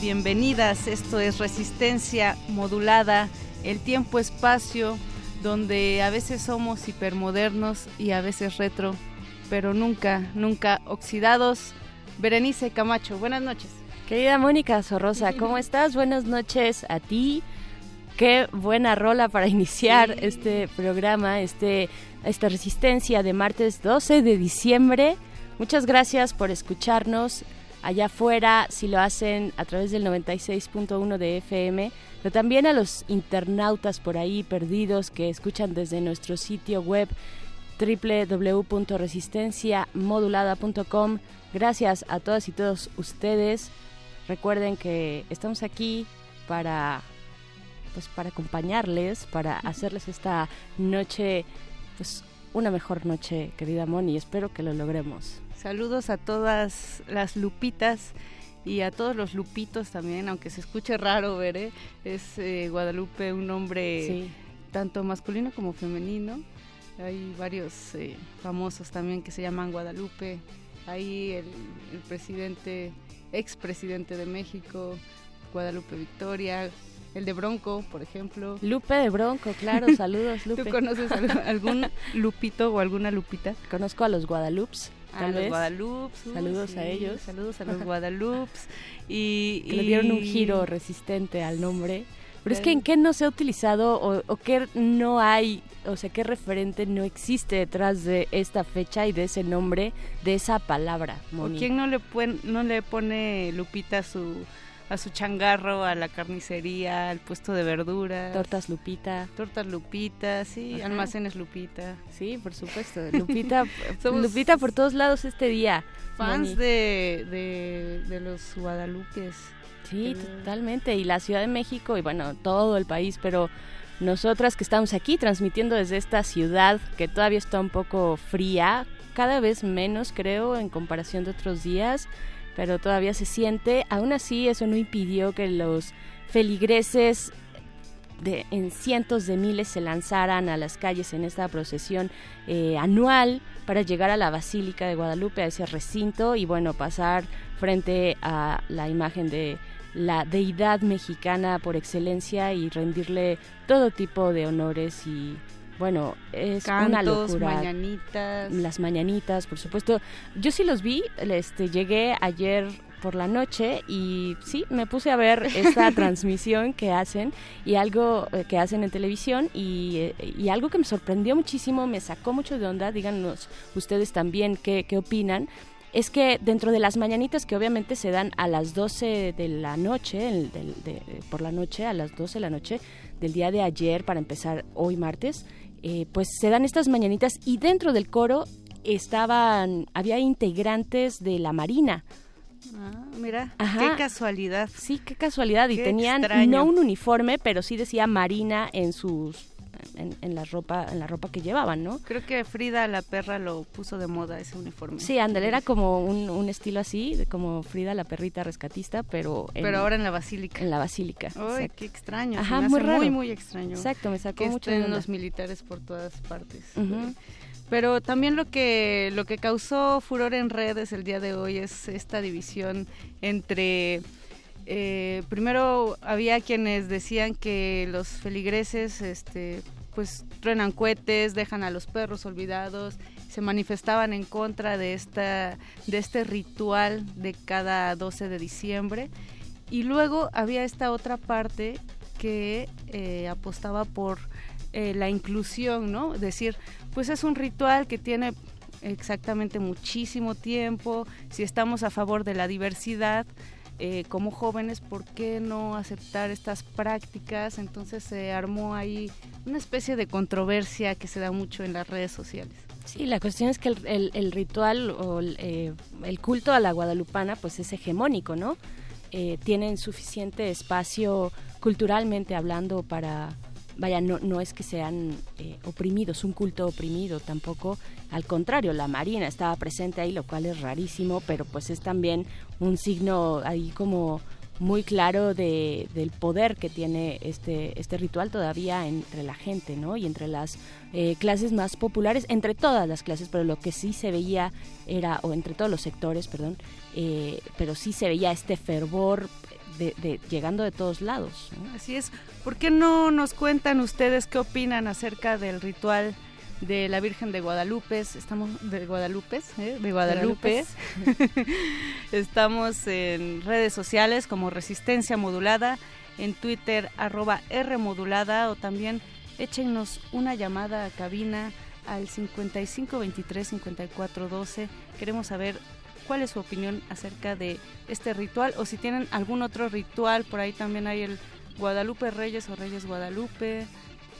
Bienvenidas. Esto es Resistencia Modulada, el tiempo-espacio, donde a veces somos hipermodernos y a veces retro, pero nunca, nunca oxidados. Berenice Camacho, buenas noches. Querida Mónica Sorrosa, ¿cómo estás? Buenas noches a ti. Qué buena rola para iniciar este programa, este, esta resistencia de martes 12 de diciembre. Muchas gracias por escucharnos allá afuera, si lo hacen a través del 96.1 de FM, pero también a los internautas por ahí perdidos que escuchan desde nuestro sitio web www.resistenciamodulada.com. Gracias a todas y todos ustedes. Recuerden que estamos aquí para pues para acompañarles, para hacerles esta noche pues una mejor noche, querida Moni, espero que lo logremos. Saludos a todas las lupitas y a todos los lupitos también, aunque se escuche raro, veré. Es eh, Guadalupe un nombre tanto masculino como femenino. Hay varios eh, famosos también que se llaman Guadalupe. Hay el, el presidente, expresidente de México, Guadalupe Victoria, el de Bronco, por ejemplo. Lupe de Bronco, claro, saludos Lupe. ¿Tú conoces algún lupito o alguna lupita? Conozco a los Guadalupes. A los Guadalupes. Saludos a ellos. Saludos a los Guadalupes. Y, que le dieron un giro resistente al nombre. Pero es que en qué no se ha utilizado o, qué no hay, o sea, qué referente no existe detrás de esta fecha y de ese nombre, de esa palabra. ¿O quién no le, no le pone Lupita su a su changarro, a la carnicería, al puesto de verduras. Tortas Lupita. Tortas Lupita, sí, almacenes Lupita. Sí, por supuesto. Lupita, Lupita por todos lados este día. Fans de, de, los Guadalupes. Sí, totalmente. Y la Ciudad de México y bueno, todo el país, pero nosotras que estamos aquí transmitiendo desde esta ciudad que todavía está un poco fría, cada vez menos creo en comparación de otros días pero todavía se siente. Aún así, eso no impidió que los feligreses de, en cientos de miles se lanzaran a las calles en esta procesión eh, anual para llegar a la Basílica de Guadalupe, a ese recinto, y bueno, pasar frente a la imagen de la deidad mexicana por excelencia y rendirle todo tipo de honores y bueno, es una locura. mañanitas. Las mañanitas, por supuesto. Yo sí los vi, este, llegué ayer por la noche y sí, me puse a ver esta transmisión que hacen y algo eh, que hacen en televisión y, eh, y, algo que me sorprendió muchísimo, me sacó mucho de onda, díganos ustedes también qué, qué opinan, es que dentro de las mañanitas que obviamente se dan a las 12 de la noche, por la noche, a las 12 de la noche del día de ayer para empezar hoy martes, eh, pues se dan estas mañanitas y dentro del coro estaban, había integrantes de la Marina. Ah, mira, qué casualidad. Sí, qué casualidad. y tenían no un uniforme, pero sí decía Marina en sus en, la ropa en la ropa que llevaban, ¿no? Creo que Frida la perra lo puso de moda ese uniforme. Sí, Andel era como un, estilo así, como Frida la perrita rescatista, pero pero ahora en la basílica. En la basílica. Ay, qué extraño. Ajá, muy, muy muy extraño. Exacto, me sacó mucho de los militares por todas partes. Pero también lo que lo que causó furor en redes el día de hoy es esta división entre eh, primero había quienes decían que los feligreses este pues truenan cohetes, dejan a los perros olvidados, se manifestaban en contra de esta de este ritual de cada 12 de diciembre y luego había esta otra parte que eh, apostaba por eh, la inclusión, ¿no? Decir, pues es un ritual que tiene exactamente muchísimo tiempo, si estamos a favor de la diversidad, eh, como jóvenes, ¿por qué no aceptar estas prácticas? Entonces se armó ahí una especie de controversia que se da mucho en las redes sociales. Sí, la cuestión es que el, ritual o eh, el, culto a la guadalupana pues es hegemónico, ¿no? Eh, tienen suficiente espacio culturalmente hablando para vaya, no, no es que sean eh, oprimidos, un culto oprimido tampoco, al contrario, la Marina estaba presente ahí, lo cual es rarísimo, pero pues es también un signo ahí como muy claro de, del poder que tiene este, este ritual todavía entre la gente, ¿no? Y entre las eh, clases más populares, entre todas las clases, pero lo que sí se veía era, o entre todos los sectores, perdón, eh, pero sí se veía este fervor de, llegando de todos lados. Así es. ¿Por qué no nos cuentan ustedes qué opinan acerca del ritual de la Virgen de Guadalupe? Estamos de Guadalupe, ¿eh? de Guadalupe. Estamos en redes sociales como Resistencia Modulada, en Twitter arroba R Modulada o también échenos una llamada a cabina al 55 23 54 12. Queremos saber cuál es su opinión acerca de este ritual o si tienen algún otro ritual, por ahí también hay el Guadalupe Reyes o Reyes Guadalupe.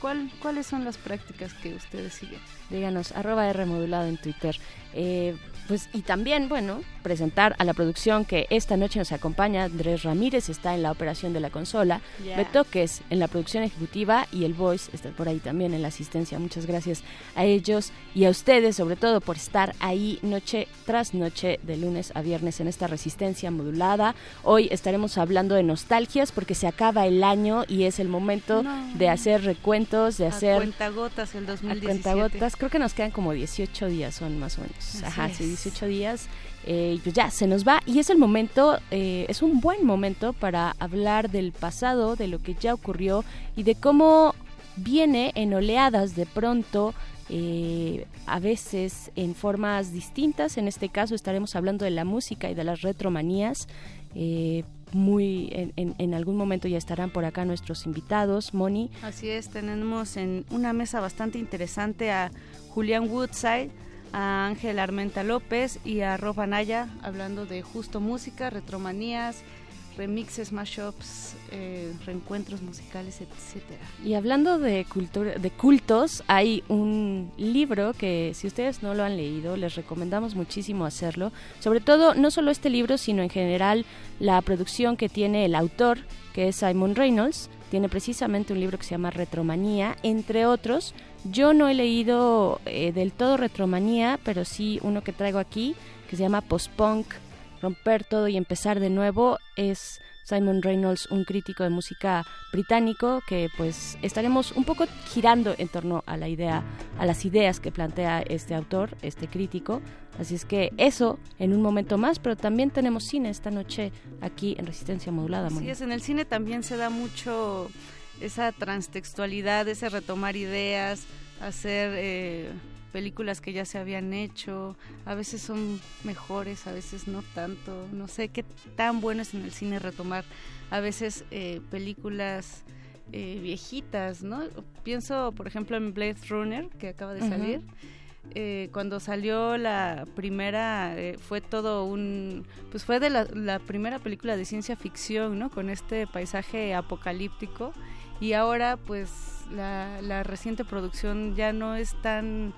¿Cuál, ¿Cuáles son las prácticas que ustedes siguen? Díganos, arroba R modulado en Twitter. Eh, pues y también, bueno, presentar a la producción que esta noche nos acompaña. Andrés Ramírez está en la operación de la consola, Betoques en la producción ejecutiva y el Voice está por ahí también en la asistencia. Muchas gracias a ellos y a ustedes, sobre todo por estar ahí noche tras noche, de lunes a viernes en esta resistencia modulada. Hoy estaremos hablando de nostalgias porque se acaba el año y es el momento de hacer recuentos, de hacer... A cuentagotas el 2017. A cuentagotas, creo que nos quedan como 18 días, son más o menos. Ajá, sí, 18 días. Eh, pues ya se nos va y es el momento, eh, es un buen momento para hablar del pasado, de lo que ya ocurrió y de cómo viene en oleadas de pronto eh, a veces en formas distintas. En este caso estaremos hablando de la música y de las retromanías. muy en, en, algún momento ya estarán por acá nuestros invitados, Moni. Así es, tenemos en una mesa bastante interesante a Julián Woodside a Ángel Armenta López y a Rob Anaya hablando de justo música, retromanías, remixes, mashups, eh, reencuentros musicales, etcétera. Y hablando de de cultos, hay un libro que si ustedes no lo han leído, les recomendamos muchísimo hacerlo. Sobre todo, no solo este libro, sino en general la producción que tiene el autor, que es Simon Reynolds. Tiene precisamente un libro que se llama Retromanía, entre otros yo no he leído eh, del todo Retromanía, pero sí uno que traigo aquí, que se llama Post-Punk, Romper todo y empezar de nuevo. Es Simon Reynolds, un crítico de música británico, que pues estaremos un poco girando en torno a la idea, a las ideas que plantea este autor, este crítico. Así es que eso en un momento más, pero también tenemos cine esta noche aquí en Resistencia Modulada. Sí, es, en el cine también se da mucho esa transtextualidad, ese retomar ideas, hacer eh, películas que ya se habían hecho, a veces son mejores, a veces no tanto, no sé qué tan bueno es en el cine retomar a veces eh, películas eh, viejitas, ¿no? Pienso, por ejemplo, en Blade Runner, que acaba de salir. cuando salió la primera fue todo un pues fue de la, la, primera película de ciencia ficción no con este paisaje apocalíptico y ahora pues la, reciente producción ya no es tan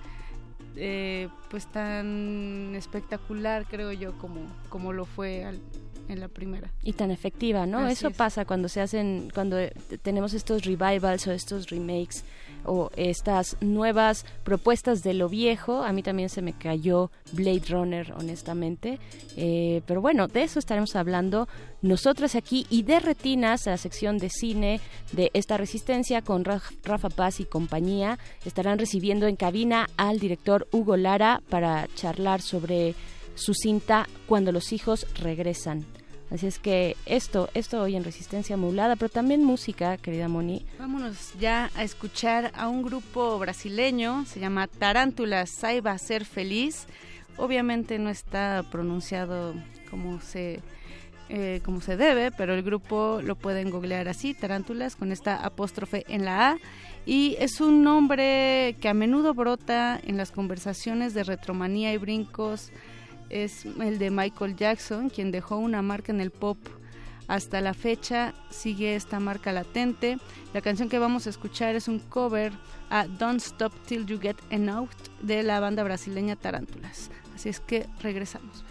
eh, pues tan espectacular creo yo como como lo fue en la primera. Y tan efectiva, ¿no? Eso pasa cuando se hacen, cuando tenemos estos revivals o estos remakes o estas nuevas propuestas de lo viejo. A mí también se me cayó Blade Runner, honestamente. Eh, pero bueno, de eso estaremos hablando nosotros aquí y de retinas, la sección de cine de esta resistencia con Rafa Paz y compañía. Estarán recibiendo en cabina al director Hugo Lara para charlar sobre su cinta Cuando los hijos regresan. Así es que esto, esto hoy en Resistencia Modulada, pero también música, querida Moni. Vámonos ya a escuchar a un grupo brasileño, se llama Tarántulas, Saiba Ser Feliz. Obviamente no está pronunciado como se eh, como se debe, pero el grupo lo pueden googlear así, Tarántulas, con esta apóstrofe en la A. Y es un nombre que a menudo brota en las conversaciones de retromanía y brincos es el de Michael Jackson, quien dejó una marca en el pop. Hasta la fecha sigue esta marca latente. La canción que vamos a escuchar es un cover a Don't Stop Till You Get Enough de la banda brasileña Tarántulas. Así es que regresamos.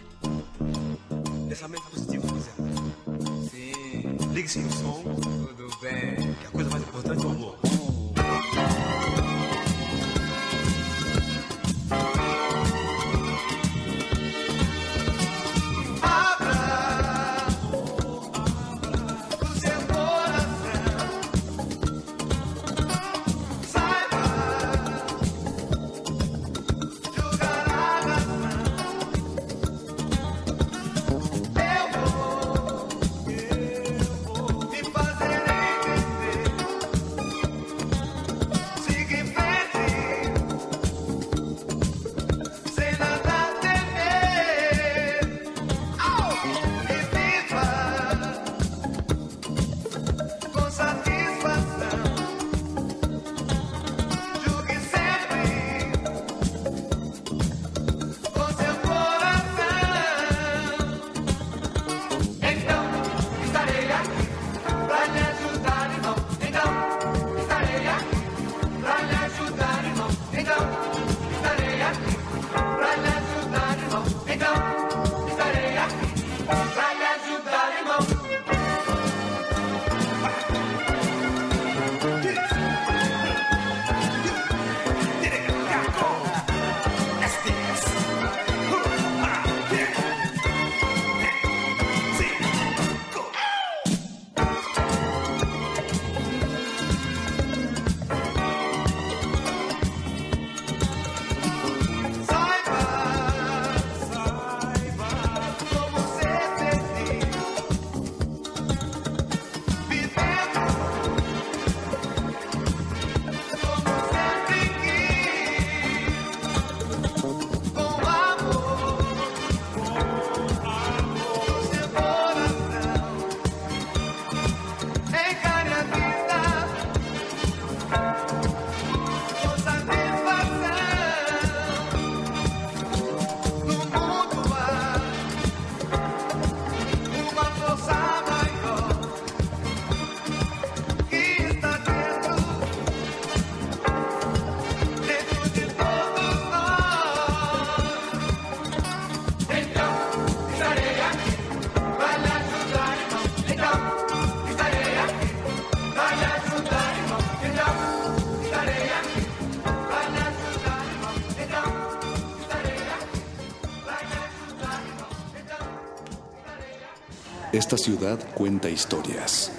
Esta ciudad cuenta historias.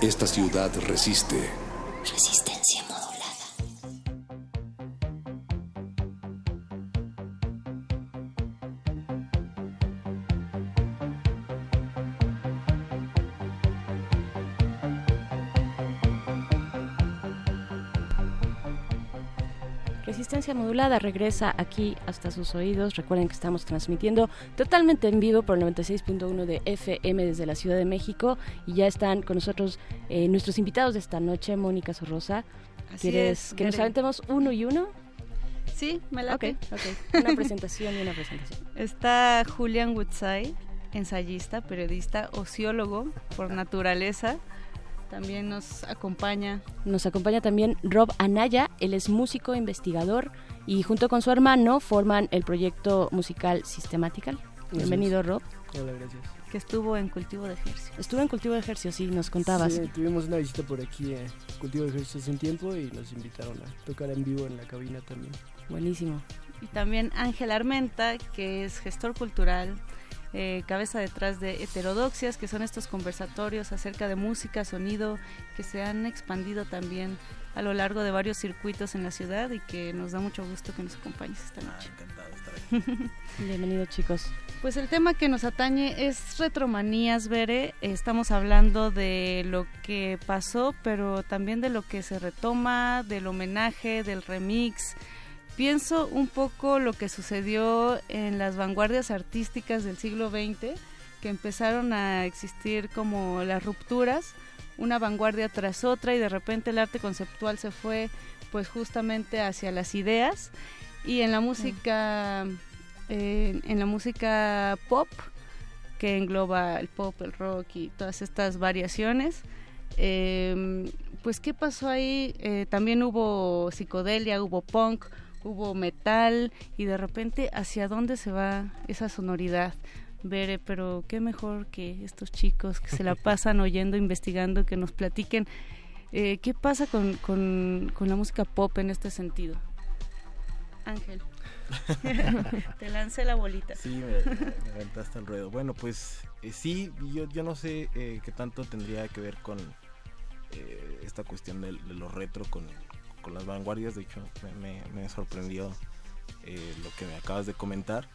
Esta ciudad resiste. Regresa aquí hasta sus oídos. Recuerden que estamos transmitiendo totalmente en vivo por el 96.1 de FM desde la Ciudad de México y ya están con nosotros eh, nuestros invitados de esta noche, Mónica Sorrosa. ¿Quieres que nos aventemos uno y uno? Sí, me la okay, Una presentación y una presentación. Está Julian Woodside, ensayista, periodista, ociólogo por naturaleza. También nos acompaña. Nos acompaña también Rob Anaya, él es músico, investigador y junto con su hermano forman el proyecto musical Systematical. Bienvenido, Rob. Hola, gracias. Que estuvo en Cultivo de Ejercicio. Estuvo en Cultivo de Ejercicio, sí, nos contabas. Sí, tuvimos una visita por aquí en Cultivo de Ejercicio hace un tiempo y nos invitaron a tocar en vivo en la cabina también. Buenísimo. Y también Ángel Armenta, que es gestor cultural, eh, cabeza detrás de Heterodoxias, que son estos conversatorios acerca de música, sonido, que se han expandido también a lo largo de varios circuitos en la ciudad y que nos da mucho gusto que nos acompañes esta Ah, noche. encantado de estar aquí. Bienvenido, chicos. Pues el tema que nos atañe es retromanías, Bere. Estamos hablando de lo que pasó, pero también de lo que se retoma, del homenaje, del remix. Pienso un poco lo que sucedió en las vanguardias artísticas del siglo XX, que empezaron a existir como las rupturas, una vanguardia tras otra y de repente el arte conceptual se fue pues justamente hacia las ideas y en la música eh, en la música pop que engloba el pop, el rock y todas estas variaciones. Eh, pues qué pasó ahí, Eh, también hubo psicodelia, hubo punk, hubo metal y de repente hacia dónde se va esa sonoridad. Bere, pero qué mejor que estos chicos que se la pasan oyendo, investigando, que nos platiquen eh, qué pasa con, con, con la música pop en este sentido. Ángel. Te lancé la bolita. Sí, me, me aventaste al ruedo. Bueno, pues eh, sí, yo, yo no sé eh, qué tanto tendría que ver con eh, esta cuestión de, de lo retro con, con las vanguardias. De hecho, me, sorprendió eh, lo que me acabas de comentar.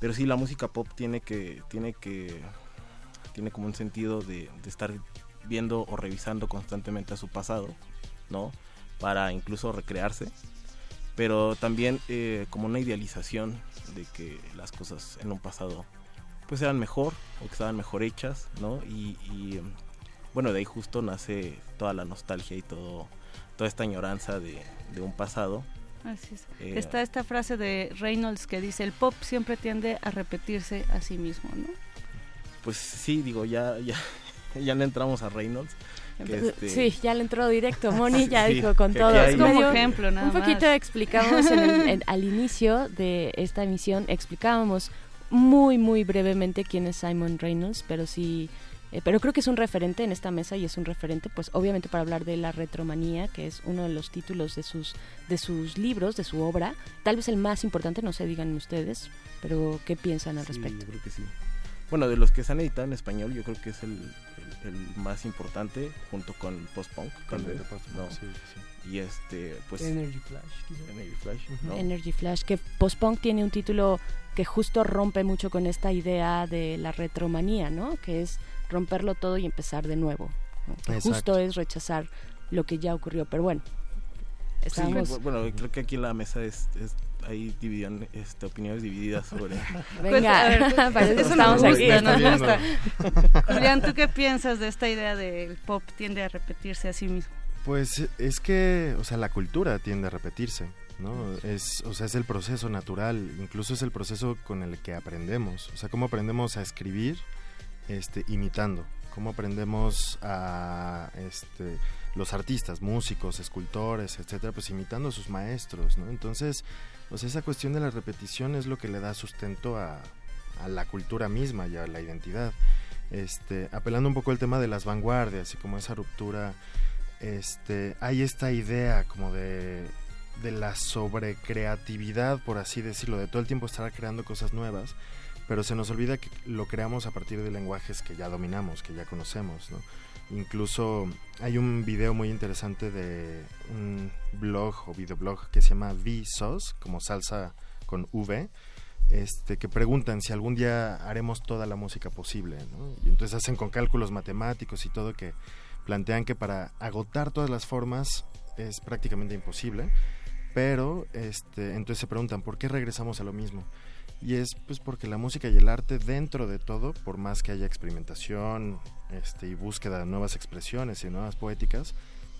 Pero sí, la música pop tiene que, tiene que, tiene como un sentido de, de estar viendo o revisando constantemente a su pasado, ¿no? Para incluso recrearse pero también eh, como una idealización de que las cosas en un pasado pues eran mejor o que estaban mejor hechas, ¿no? Y, bueno, de ahí justo nace toda la nostalgia y todo, toda esta añoranza de, de un pasado. Así es. Eh, Está esta frase de Reynolds que dice, el pop siempre tiende a repetirse a sí mismo, ¿no? Pues sí, digo, ya, ya, ya le entramos a Reynolds. este- Sí, ya le entró directo. Moni ya Sí, dijo con que- todo. que hay- Como Medio- ejemplo, nada Un poquito más. explicamos en el- en- al inicio de esta emisión, explicábamos muy, muy brevemente quién es Simon Reynolds, pero sí, eh, pero creo que es un referente en esta mesa y es un referente, pues obviamente para hablar de la retromanía, que es uno de los títulos de sus, de sus libros, de su obra, tal vez el más importante, no sé, digan ustedes, pero ¿qué piensan al Sí, respecto? yo creo que sí. Bueno, de los que se han editado en español, yo creo que es el, el- el más importante, junto con Post-Punk, tal vez, ¿no? sí, Y este, pues... Energy Flash, quizá. Energy Flash, ¿no? Energy Flash, que Post-Punk tiene un título que justo rompe mucho con esta idea de la retromanía, ¿no? Que es romperlo todo y empezar de nuevo. ¿no? Justo es rechazar lo que ya ocurrió. Pero bueno, estamos... bu- bueno, creo que aquí en la mesa es, es- hay dividión, este, opiniones divididas sobre... Venga, a ver, pues, para eso estamos gusta. Julián, ¿tú qué piensas de esta idea del pop tiende a repetirse a sí mismo? Pues es que, o sea, la cultura tiende a repetirse, ¿no? Es, o sea, es el proceso natural, incluso es el proceso con el que aprendemos. O sea, cómo aprendemos a escribir, este, imitando. Cómo aprendemos a, este, los artistas, músicos, escultores, etcétera, pues imitando a sus maestros, ¿no? Entonces, pues esa cuestión de la repetición es lo que le da sustento a, la cultura misma y a la identidad. Este, apelando un poco al tema de las vanguardias y como esa ruptura este, hay esta idea como de, de la sobrecreatividad, por así decirlo, de todo el tiempo estar creando cosas nuevas, pero se nos olvida que lo creamos a partir de lenguajes que ya dominamos, que ya conocemos, ¿no? Incluso hay un video muy interesante de un blog o videoblog que se llama Vsauce, como salsa con V, este, que preguntan si algún día haremos toda la música posible, ¿no? Y entonces hacen con cálculos matemáticos y todo que plantean que para agotar todas las formas es prácticamente imposible, pero este, entonces se preguntan por qué regresamos a lo mismo. Y es pues porque la música y el arte dentro de todo, por más que haya experimentación este, y búsqueda de nuevas expresiones y nuevas poéticas,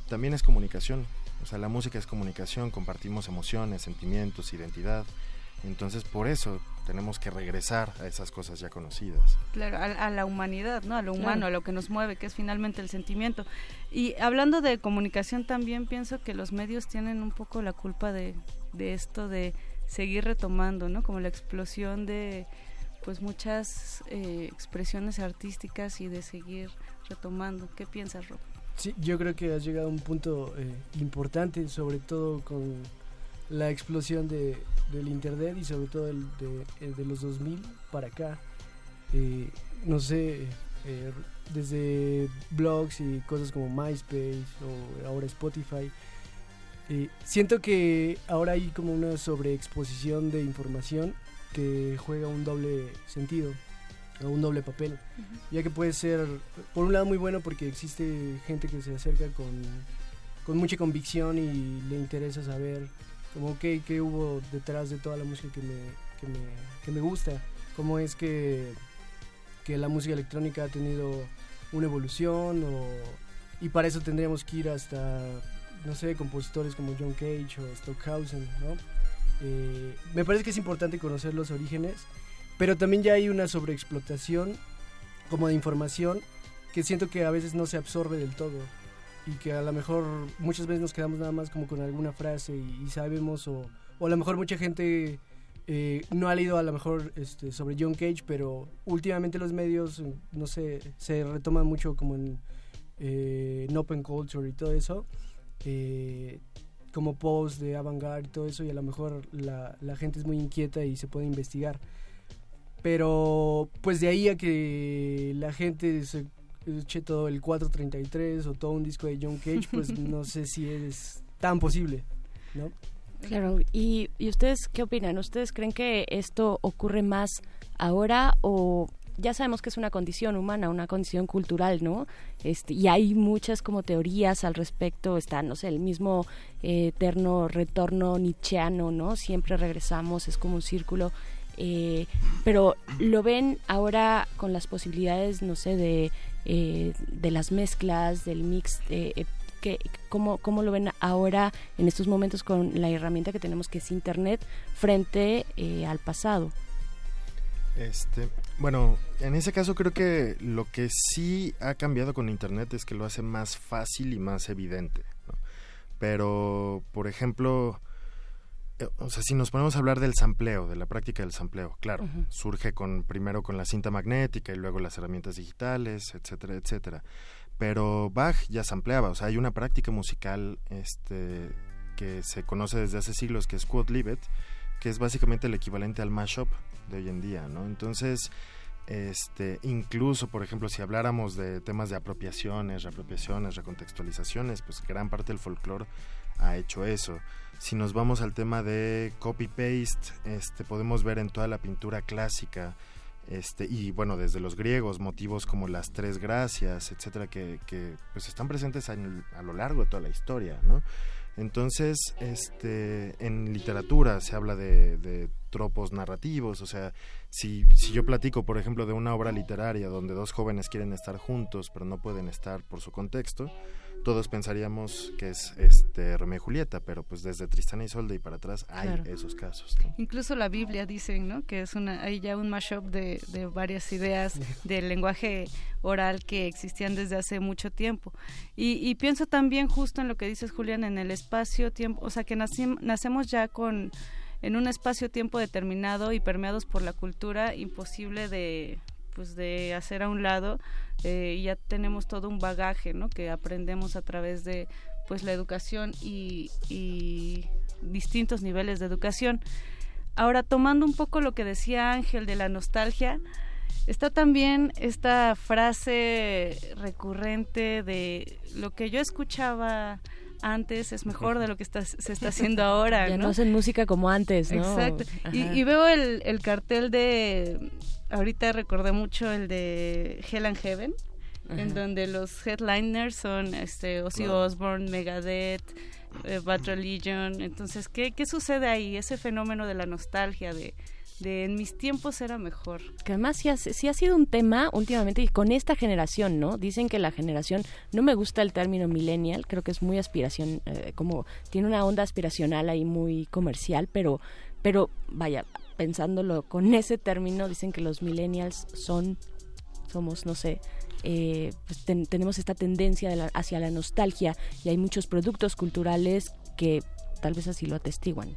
también es comunicación. O sea, la música es comunicación, compartimos emociones, sentimientos, identidad. Entonces por eso tenemos que regresar a esas cosas ya conocidas. Claro, a, a la humanidad, ¿no? A lo Claro. humano, a lo que nos mueve, que es finalmente el sentimiento. Y hablando de comunicación también pienso que los medios tienen un poco la culpa de, de esto de seguir retomando, ¿no? Como la explosión de pues muchas eh, expresiones artísticas y de seguir retomando. ¿Qué piensas, Rob? Sí, yo creo que has llegado a un punto eh, importante, sobre todo con la explosión de, del Internet y sobre todo el de, de los 2000 para acá. no sé, desde blogs y cosas como MySpace o ahora Spotify, siento que ahora hay como una sobreexposición de información que juega un doble sentido o un doble papel, ya que puede ser, por un lado, muy bueno porque existe gente que se acerca con, con mucha convicción y le interesa saber como qué, qué hubo detrás de toda la música que me, que me, que me gusta, cómo es que, que la música electrónica ha tenido una evolución o, y para eso tendríamos que ir hasta no sé, compositores como John Cage o Stockhausen, ¿no? Eh, me parece que es importante conocer los orígenes, pero también ya hay una sobreexplotación como de información que siento que a veces no se absorbe del todo y que a lo mejor muchas veces nos quedamos nada más como con alguna frase y, sabemos o, o, a lo mejor mucha gente eh, no ha leído a lo mejor este, sobre John Cage, pero últimamente los medios, no sé, se retoman mucho como eh, en Open Culture y todo eso eh, como post de avant-garde y todo eso y a lo mejor la, la, gente es muy inquieta y se puede investigar. Pero pues de ahí a que la gente se eche todo el 433 o todo un disco de John Cage, pues no sé si es tan posible, ¿no? Claro, ¿Y, ¿y ustedes qué opinan? ¿Ustedes creen que esto ocurre más ahora o ya sabemos que es una condición humana, una condición cultural, ¿no? Este, y hay muchas como teorías al respecto, está, no sé, el mismo eh, eterno retorno nietzscheano, ¿no? Siempre regresamos, es como un círculo. Eh, pero lo ven ahora con las posibilidades, no sé, de, eh, de las mezclas, del mix, que, ¿cómo, ¿cómo lo ven ahora en estos momentos con la herramienta que tenemos que es Internet frente al pasado? Este, bueno, en ese caso creo que lo que sí ha cambiado con Internet es que lo hace más fácil y más evidente. Pero, por ejemplo, eh, o sea, si nos ponemos a hablar del sampleo, de la práctica del sampleo, claro, surge con primero con la cinta magnética y luego las herramientas digitales, etcétera, etcétera. Pero Bach ya sampleaba, o sea, hay una práctica musical este, que se conoce desde hace siglos que es Quod Libet, que es básicamente el equivalente al mashup de hoy en día, ¿no? Entonces, este, incluso, por ejemplo, si habláramos de temas de apropiaciones, reapropiaciones, recontextualizaciones, pues gran parte del folclore ha hecho eso. Si nos vamos al tema de copy-paste, este, podemos ver en toda la pintura clásica, este, y bueno, desde los griegos, motivos como las tres gracias, etcétera, que, que pues están presentes a, a lo largo de toda la historia, ¿no? Entonces, este, en literatura se habla de, tropos narrativos, o sea, si, si yo platico, por ejemplo, de una obra literaria donde dos jóvenes quieren estar juntos pero no pueden estar por su contexto, todos pensaríamos que es este Romeo y Julieta, pero pues desde Tristán y Solde y para atrás hay esos casos. Incluso la Biblia dicen, ¿no? Que es una hay ya un mashup de, de varias ideas del lenguaje oral que existían desde hace mucho tiempo. Y, pienso también justo en lo que dices, Julián, en el espacio-tiempo, o sea, que nacemos ya con en un espacio-tiempo determinado y permeados por la cultura, imposible de pues de hacer a un lado eh, ya tenemos todo un bagaje ¿no? que aprendemos a través de pues la educación y, y distintos niveles de educación ahora tomando un poco lo que decía Ángel de la nostalgia está también esta frase recurrente de lo que yo escuchaba antes es mejor de lo que está, se está haciendo ahora. Ya no, hacen música como antes, ¿no? Exacto. Y, veo el, el, cartel de ahorita recordé mucho el de Hell and Heaven, en donde los headliners son este Ozzy Osbourne, Megadeth, eh, Bad Religion. Entonces, ¿qué, ¿qué sucede ahí? Ese fenómeno de la nostalgia, de, de en mis tiempos era mejor. Que además sí ha, ha sido un tema últimamente y con esta generación, ¿no? Dicen que la generación, no me gusta el término millennial, creo que es muy aspiración, eh, como tiene una onda aspiracional ahí muy comercial, pero, pero vaya, pensándolo con ese término, dicen que los millennials son, somos, no sé, eh, pues tenemos esta tendencia hacia la nostalgia y hay muchos productos culturales que tal vez así lo atestiguan.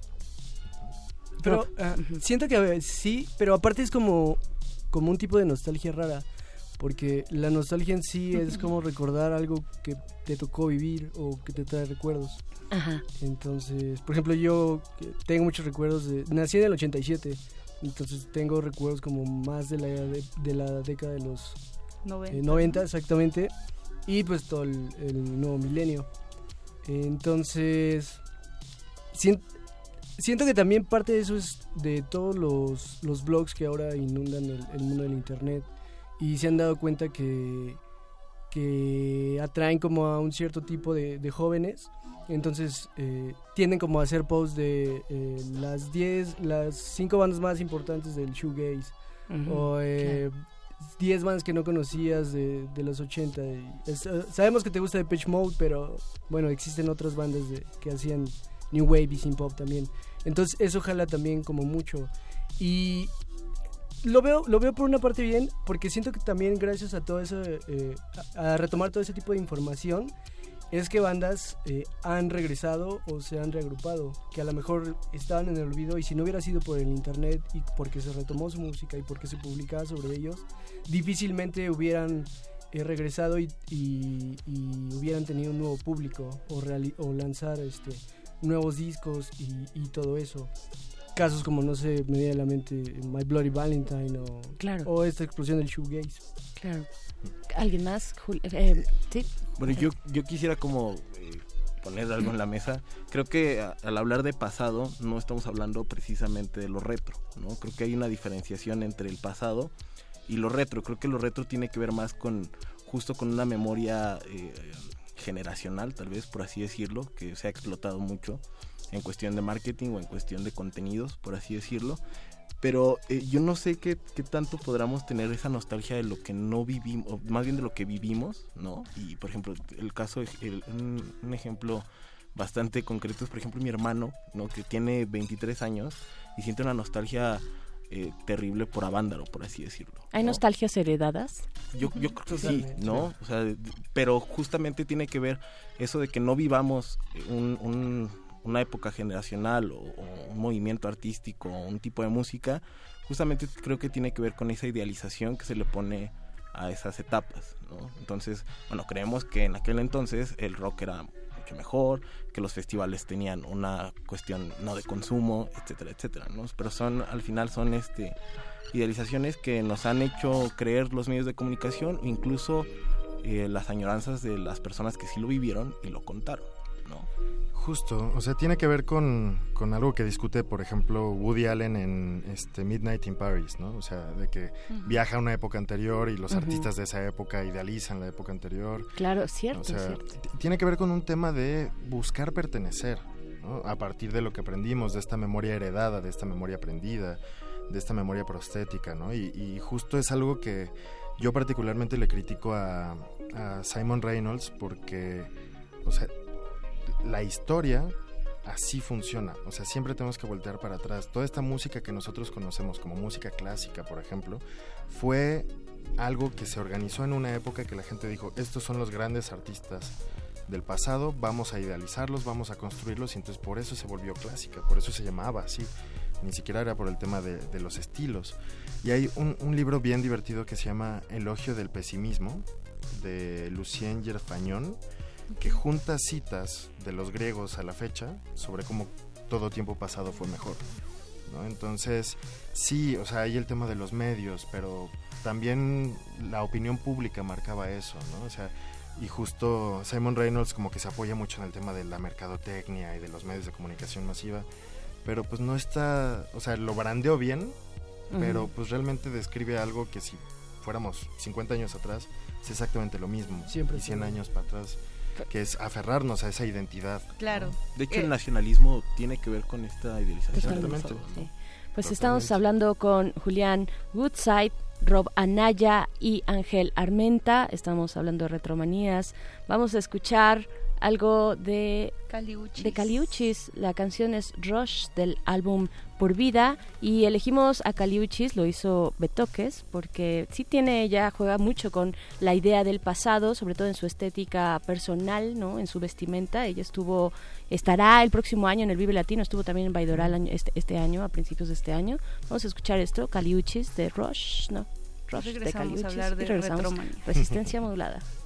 Pero ah, siento que sí, pero aparte es como como un tipo de nostalgia rara, porque la nostalgia en sí es como recordar algo que te tocó vivir o que te trae recuerdos. Ajá. Entonces, por ejemplo, yo tengo muchos recuerdos de... Nací en el 87, entonces tengo recuerdos como más de la, de, la década de los 90. exactamente, y pues todo el, el nuevo milenio. Entonces, siento que también parte de eso es de todos los, los blogs que ahora inundan el, mundo del Internet y se han dado cuenta que, que atraen como a un cierto tipo de, jóvenes. Entonces eh, tienden como a hacer posts de eh, las 10, las 5 bandas más importantes del shoegaze. o eh, 10 bandas que no conocías de, de los 80. Y sabemos que te gusta Pitch Mode, pero bueno, existen otras bandas de, que hacían New Wave y Synth Pop también. Entonces eso jala también como mucho. Y lo veo, lo veo por una parte bien, porque siento que también gracias a todo eso, eh, a, retomar todo ese tipo de información, es que bandas eh, han regresado o se han reagrupado, que a lo mejor estaban en el olvido y si no hubiera sido por el internet y porque se retomó su música y porque se publicaba sobre ellos, difícilmente hubieran eh, regresado y, hubieran tenido un nuevo público o, o lanzar este nuevos discos y, todo eso. Casos como, no sé, me viene a la mente My Bloody Valentine o, claro. o esta explosión del shoegaze. Claro. ¿Alguien más? Eh, ¿sí? Bueno, yo, yo quisiera como eh, poner algo en la mesa. Creo que al hablar de pasado no estamos hablando precisamente de lo retro, ¿no? Creo que hay una diferenciación entre el pasado y lo retro. Creo que lo retro tiene que ver más con justo con una memoria eh, generacional, tal vez por así decirlo, que se ha explotado mucho en cuestión de marketing o en cuestión de contenidos, por así decirlo. Pero eh, yo no sé qué, qué, tanto podamos tener esa nostalgia de lo que no vivimos, más bien de lo que vivimos, ¿no? Y por ejemplo, el caso, un, ejemplo bastante concreto es, por ejemplo, mi hermano, ¿no? Que tiene 23 años y siente una nostalgia eh, terrible por Avándaro, por así decirlo. ¿Hay nostalgias heredadas? Yo, yo creo que sí, ¿no? O sea, pero justamente tiene que ver eso de que no vivamos un, una época generacional o, un movimiento artístico o un tipo de música, justamente creo que tiene que ver con esa idealización que se le pone a esas etapas, ¿no? Entonces, bueno, creemos que en aquel entonces el rock era mejor, que los festivales tenían una cuestión no de consumo, etcétera, etcétera, ¿no? Pero son, al final son este idealizaciones que nos han hecho creer los medios de comunicación, incluso eh, las añoranzas de las personas que sí lo vivieron y lo contaron, ¿no? Justo, o sea, tiene que ver con, con, algo que discute, por ejemplo, Woody Allen en este Midnight in Paris, ¿no? O sea, de que viaja a una época anterior y los artistas de esa época idealizan la época anterior. Claro, cierto, o sea, cierto. Tiene que ver con un tema de buscar pertenecer, ¿no? A partir de lo que aprendimos, de esta memoria heredada, de esta memoria aprendida, de esta memoria prostética, ¿no? Y, y justo es algo que yo particularmente le critico a, a Simon Reynolds porque, o sea, la historia así funciona. O sea, siempre tenemos que voltear para atrás. Toda esta música que nosotros conocemos como música clásica, por ejemplo, fue algo que se organizó en una época que la gente dijo, estos son los grandes artistas del pasado, vamos a idealizarlos, vamos a construirlos, y entonces por eso se volvió clásica, por eso se llamaba así. Ni siquiera era por el tema de, los estilos. Y hay un, libro bien divertido que se llama Elogio del Pesimismo, de Lucien Gerfagnon, que junta citas de los griegos a la fecha sobre cómo todo tiempo pasado fue mejor. ¿no? Entonces, sí, o sea, hay el tema de los medios, pero también la opinión pública marcaba eso, ¿no? O sea, y justo Simon Reynolds como que se apoya mucho en el tema de la mercadotecnia y de los medios de comunicación masiva, pero pues no está, o sea, lo brandeó bien, pero pues realmente describe algo que si fuéramos 50 años atrás, es exactamente lo mismo. Siempre. Y 100 años para atrás que es aferrarnos a esa identidad. Claro. De hecho, el eh, nacionalismo tiene que ver con esta idealización. Exactamente. Pues estamos hablando con Julián Woodside, Rob Anaya y Ángel Armenta. Estamos hablando de retromanías. Vamos a escuchar algo de Caliuchis. de La canción es Rush del álbum Por Vida y elegimos a Caliuchis, lo hizo Betoques, porque sí tiene ella, juega mucho con la idea del pasado, sobre todo en su estética personal, ¿no? en su vestimenta. Ella estuvo, estará el próximo año en el Vive Latino, estuvo también en Baidoral este, este año, a principios de este año. Vamos a escuchar esto, Caliuchis de Rush, ¿no? Rush de Caliuchis. Y regresamos, Resistencia modulada.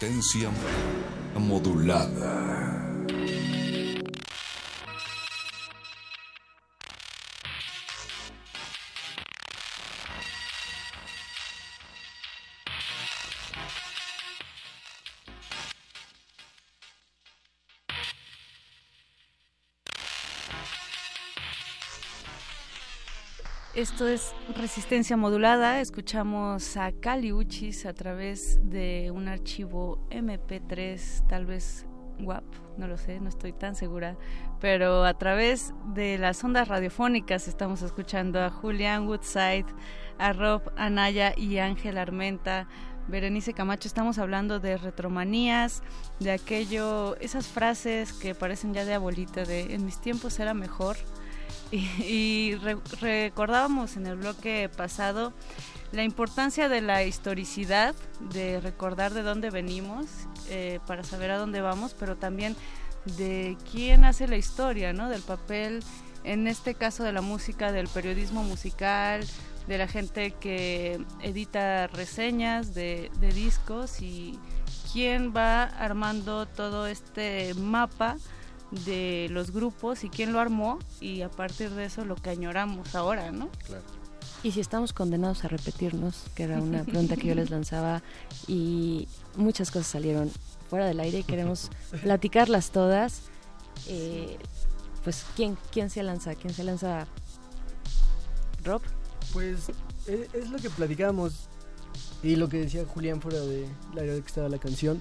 resistencia modulada. Esto es Resistencia Modulada. Escuchamos a Cali Uchis a través de un archivo MP3, tal vez WAP, no lo sé, no estoy tan segura, pero a través de las ondas radiofónicas estamos escuchando a Julian Woodside, a Rob Anaya y Ángel Armenta. Berenice Camacho, estamos hablando de retromanías, de aquello, esas frases que parecen ya de abuelita, de en mis tiempos era mejor, y, y re, recordábamos en el bloque pasado la importancia de la historicidad, de recordar de dónde venimos eh, para saber a dónde vamos, pero también de quién hace la historia, ¿no? Del papel, en este caso de la música, del periodismo musical, de la gente que edita reseñas de, de discos y quién va armando todo este mapa de los grupos y quién lo armó y a partir de eso lo que añoramos ahora, ¿no? Claro. Y si estamos condenados a repetirnos, que era una pregunta que yo les lanzaba, y muchas cosas salieron fuera del aire y queremos platicarlas todas. Eh, pues, ¿quién, ¿quién se lanza? ¿Quién se lanza? ¿Rob? Pues es, es lo que platicábamos y lo que decía Julián fuera de la que estaba la canción.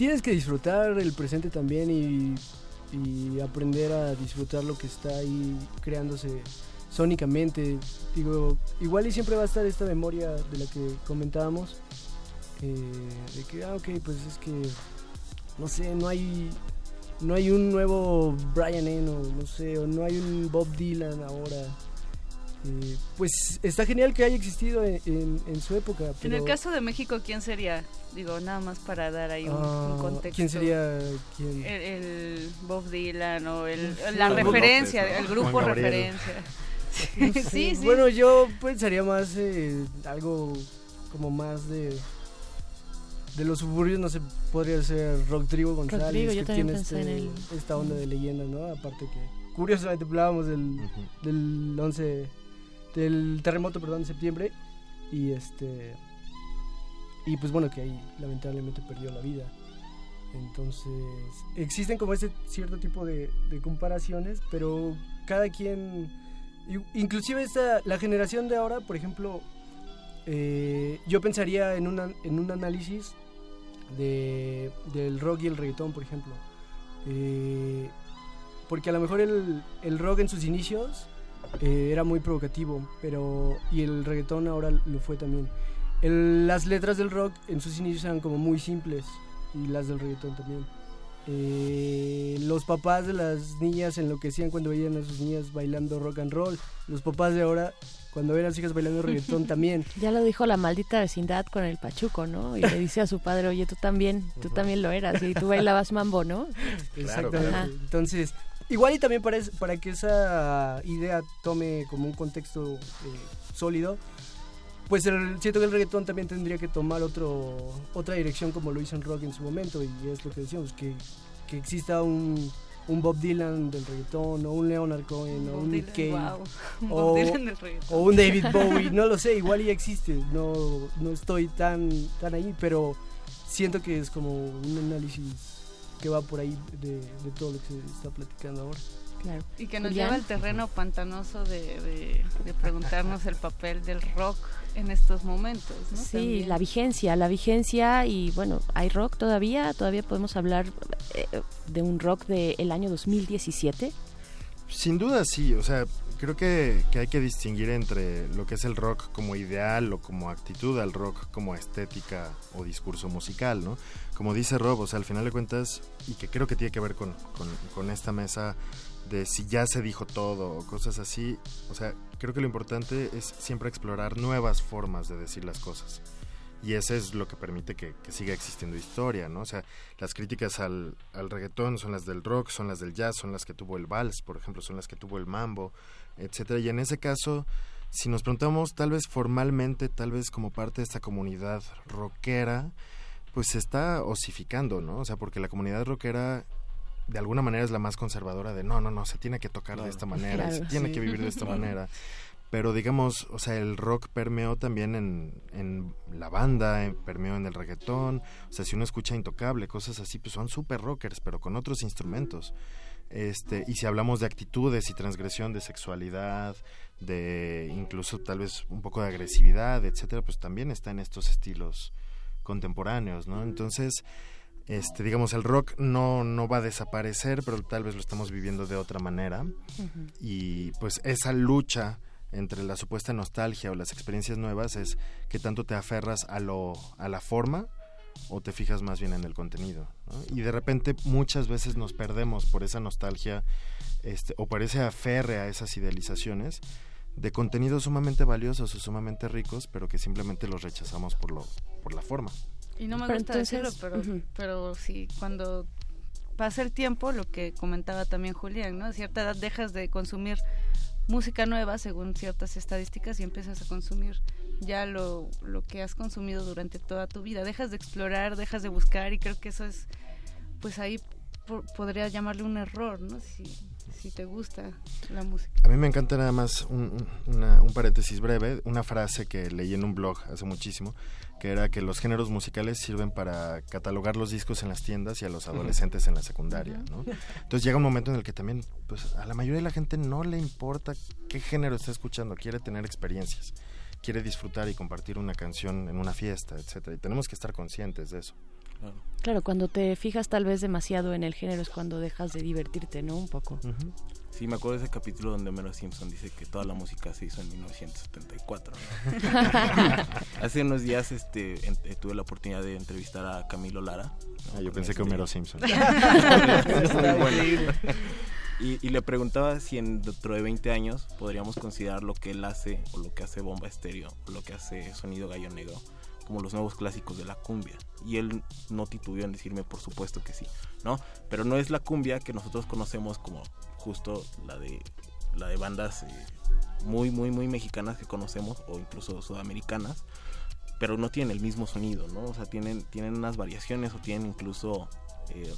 Tienes que disfrutar el presente también y, y aprender a disfrutar lo que está ahí creándose sónicamente. Digo, igual y siempre va a estar esta memoria de la que comentábamos. eh, de que, ah, ok, pues es que, no sé, no hay no hay un nuevo Brian Eno, no sé, o no hay un Bob Dylan ahora. Eh, pues está genial que haya existido en, en- en su época. En el caso de México, ¿quién sería? Digo, nada más para dar ahí un, un ah, contexto. ¿Quién sería quién? El, el Bob Dylan o el, Sí. la Juan referencia, López, ¿no? el grupo referencia. Sí, sí. Bueno, yo pensaría más eh, algo como más de de los suburbios, no sé, podría ser Rodrigo González, Rodrigo, que tiene este- esta onda de leyenda, ¿no? Aparte que curiosamente hablábamos del, del 11 del terremoto, perdón, de septiembre y este y pues bueno, que ahí lamentablemente perdió la vida. Entonces, existen como ese cierto tipo de, comparaciones, pero cada quien, inclusive esta, la generación de ahora, por ejemplo, eh, yo pensaría en, una, en un análisis de, del rock y el reggaetón, por ejemplo. Eh, porque a lo mejor el, el rock en sus inicios eh, era muy provocativo, pero y el reggaetón ahora lo fue también. El- las letras del rock en sus inicios eran como muy simples y las del reggaetón también. Eh, los papás de las niñas enloquecían cuando veían a sus niñas bailando rock and roll. Los papás de ahora, cuando ven a sus hijas bailando reggaetón también. Ya lo dijo la maldita vecindad con el Pachuco, ¿no? Y le dice a su padre, oye, tú también, tú también lo eras y tú bailabas mambo, ¿no? Exactamente. Ajá. Entonces, igual y también para, es- para que esa idea tome como un contexto eh, sólido, pues el, siento que el reggaetón también tendría que tomar otro otra dirección como lo hizo en rock en su momento y es lo que decíamos, que, que exista un, un Bob Dylan del reggaetón o un Leonard Cohen o un Nick Dylan, Cave wow. O, Bob Dylan del reggaetón. o un David Bowie, no lo sé, igual y existe, no, no estoy tan, tan ahí, pero siento que es como un análisis que va por ahí de, de todo lo que se está platicando ahora. Claro. Y que nos Julián. lleva al terreno pantanoso de, de- de preguntarnos el papel del rock en estos momentos, ¿no? Sí, También. la vigencia, la vigencia y bueno, hay rock todavía, todavía podemos hablar eh, de un rock del año 2017. Sin duda sí, o sea, creo que, hay que distinguir entre lo que es el rock como ideal o como actitud al rock como estética o discurso musical, ¿no? Como dice Rob, o sea, al final de cuentas, y que creo que tiene que ver con, con, con esta mesa de si ya se dijo todo o cosas así, o sea, creo que lo importante es siempre explorar nuevas formas de decir las cosas. Y eso es lo que permite que, que siga existiendo historia, ¿no? O sea, las críticas al, al reggaetón son las del rock, son las del jazz, son las que tuvo el vals, por ejemplo, son las que tuvo el mambo, etcétera. Y en ese caso, si nos preguntamos tal vez formalmente, tal vez como parte de esta comunidad rockera, pues se está osificando, ¿no? O sea, porque la comunidad rockera de alguna manera es la más conservadora de no, no, no, se tiene que tocar de esta manera, Claro, se tiene sí. que vivir de esta manera. Pero digamos, o sea, el rock permeó también en, en la banda, eh, permeó en el reggaetón. O sea, si uno escucha Intocable, cosas así, pues son super rockers, pero con otros instrumentos. Este, y si hablamos de actitudes y transgresión de sexualidad, de incluso tal vez un poco de agresividad, etcétera, pues también está en estos estilos contemporáneos, ¿no? Entonces, este, digamos, el rock no, no va a desaparecer, pero tal vez lo estamos viviendo de otra manera. Y pues esa lucha entre la supuesta nostalgia o las experiencias nuevas es que tanto te aferras a lo a la forma o te fijas más bien en el contenido ¿no? y de repente muchas veces nos perdemos por esa nostalgia este, o por ese aferre a esas idealizaciones de contenidos sumamente valiosos o sumamente ricos pero que simplemente los rechazamos por lo por la forma Y no me Pero gusta entonces- decirlo, pero, Ujú. pero sí, cuando pasa el tiempo, lo que comentaba también Julián, ¿no? A cierta edad dejas de consumir música nueva según ciertas estadísticas y empiezas a consumir ya lo, lo que has consumido durante toda tu vida. Dejas de explorar, dejas de buscar y creo que eso es, pues ahí po- podría llamarle un error, ¿no? Si, si te gusta la música. A mí me encanta nada más un, un- una- un paréntesis breve, una frase que leí en un blog hace muchísimo, que era que los géneros musicales sirven para catalogar los discos en las tiendas y a los adolescentes en la secundaria, ¿no? Entonces llega un momento en el que también, pues a la mayoría de la gente no le importa qué género está escuchando, quiere tener experiencias, quiere disfrutar y compartir una canción en una fiesta, etcétera, y tenemos que estar conscientes de eso. Claro, cuando te fijas tal vez demasiado en el género es cuando dejas de divertirte, ¿no? Un poco. Sí, me acuerdo de ese capítulo donde Homero Simpson dice que toda la música se hizo en 1974. ¿no? Hace unos días este, en- eh, tuve la oportunidad de entrevistar a Camilo Lara. ¿no? Ah, yo Con pensé que Homero Simpson. Y le preguntaba si en, dentro de 20 años podríamos considerar lo que él hace, o lo que hace Bomba Estéreo, o lo que hace Sonido Gallo Negro, como los nuevos clásicos de la cumbia. Y él no titubeó en decirme, por supuesto que sí, ¿no? Pero no es la cumbia que nosotros conocemos como justo la de, la de bandas eh, muy, muy, muy mexicanas que conocemos, o incluso sudamericanas, pero no tienen el mismo sonido, ¿no? O sea, tienen, tienen unas variaciones o tienen incluso eh,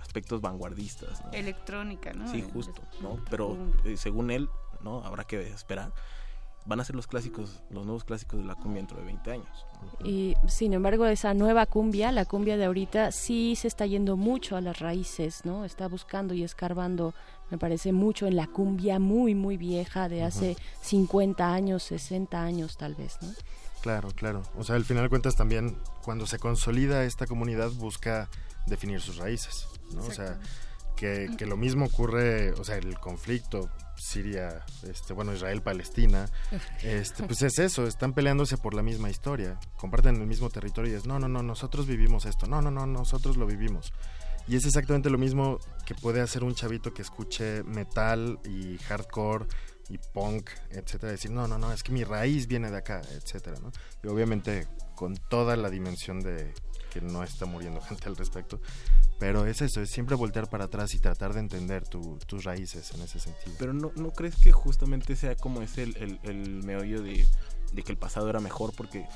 aspectos vanguardistas, ¿no? Electrónica, ¿no? Sí, justo, ¿no? Pero eh, según él, ¿no? Habrá que esperar. Van a ser los clásicos, los nuevos clásicos de la cumbia dentro de 20 años. Y sin embargo, esa nueva cumbia, la cumbia de ahorita, sí se está yendo mucho a las raíces, ¿no? Está buscando y escarbando, me parece, mucho en la cumbia muy, muy vieja de hace Ujú. 50 años, 60 años tal vez, ¿no? Claro, claro. O sea, al final de cuentas también cuando se consolida esta comunidad busca definir sus raíces, ¿no? O sea, que, que lo mismo ocurre, o sea, el conflicto Siria, este, bueno, Israel-Palestina, este, pues es eso, están peleándose por la misma historia, comparten el mismo territorio y es, no, no, no, nosotros vivimos esto, no, no, no, nosotros lo vivimos. Y es exactamente lo mismo que puede hacer un chavito que escuche metal y hardcore y punk, etcétera, decir, no, no, no, es que mi raíz viene de acá, etcétera. Y obviamente con toda la dimensión de que no está muriendo gente al respecto, pero es eso, es siempre voltear para atrás y tratar de entender tu- tus raíces en ese sentido. Pero no, ¿no crees que justamente sea como es el, el, el meollo de, de que el pasado era mejor? Porque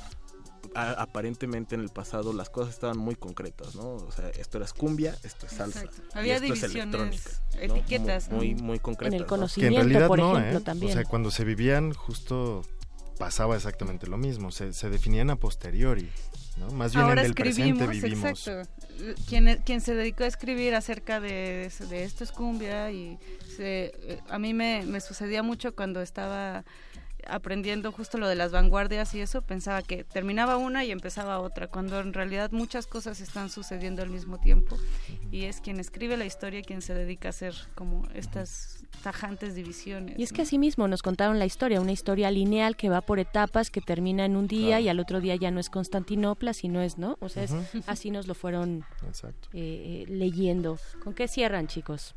a- aparentemente en el pasado las cosas estaban muy concretas, ¿no? O sea, esto era cumbia, esto es salsa. Exacto. y Había esto es divisiones, electrónica, ¿no? etiquetas, Muy, ¿no? muy, muy concretas. ¿no? que en realidad no, ¿eh? O sea, cuando se vivían justo pasaba exactamente lo mismo, se, se definían a posteriori, ¿no? Más bien Ahora en el presente escribimos, vivimos. exacto. Quien, quien se dedicó a escribir acerca de, de esto es cumbia y se- eh, a mí me, me sucedía mucho cuando estaba aprendiendo justo lo de las vanguardias y eso, pensaba que terminaba una y empezaba otra, cuando en realidad muchas cosas están sucediendo al mismo tiempo y es quien escribe la historia quien se dedica a hacer como estas tajantes divisiones. Y es ¿no? que así mismo nos contaron la historia, una historia lineal que va por etapas, que termina en un día Claro. y al otro día ya no es Constantinopla, sino es, ¿no? O sea, es- así nos lo fueron Exacto. eh, eh, leyendo. ¿Con qué cierran, chicos?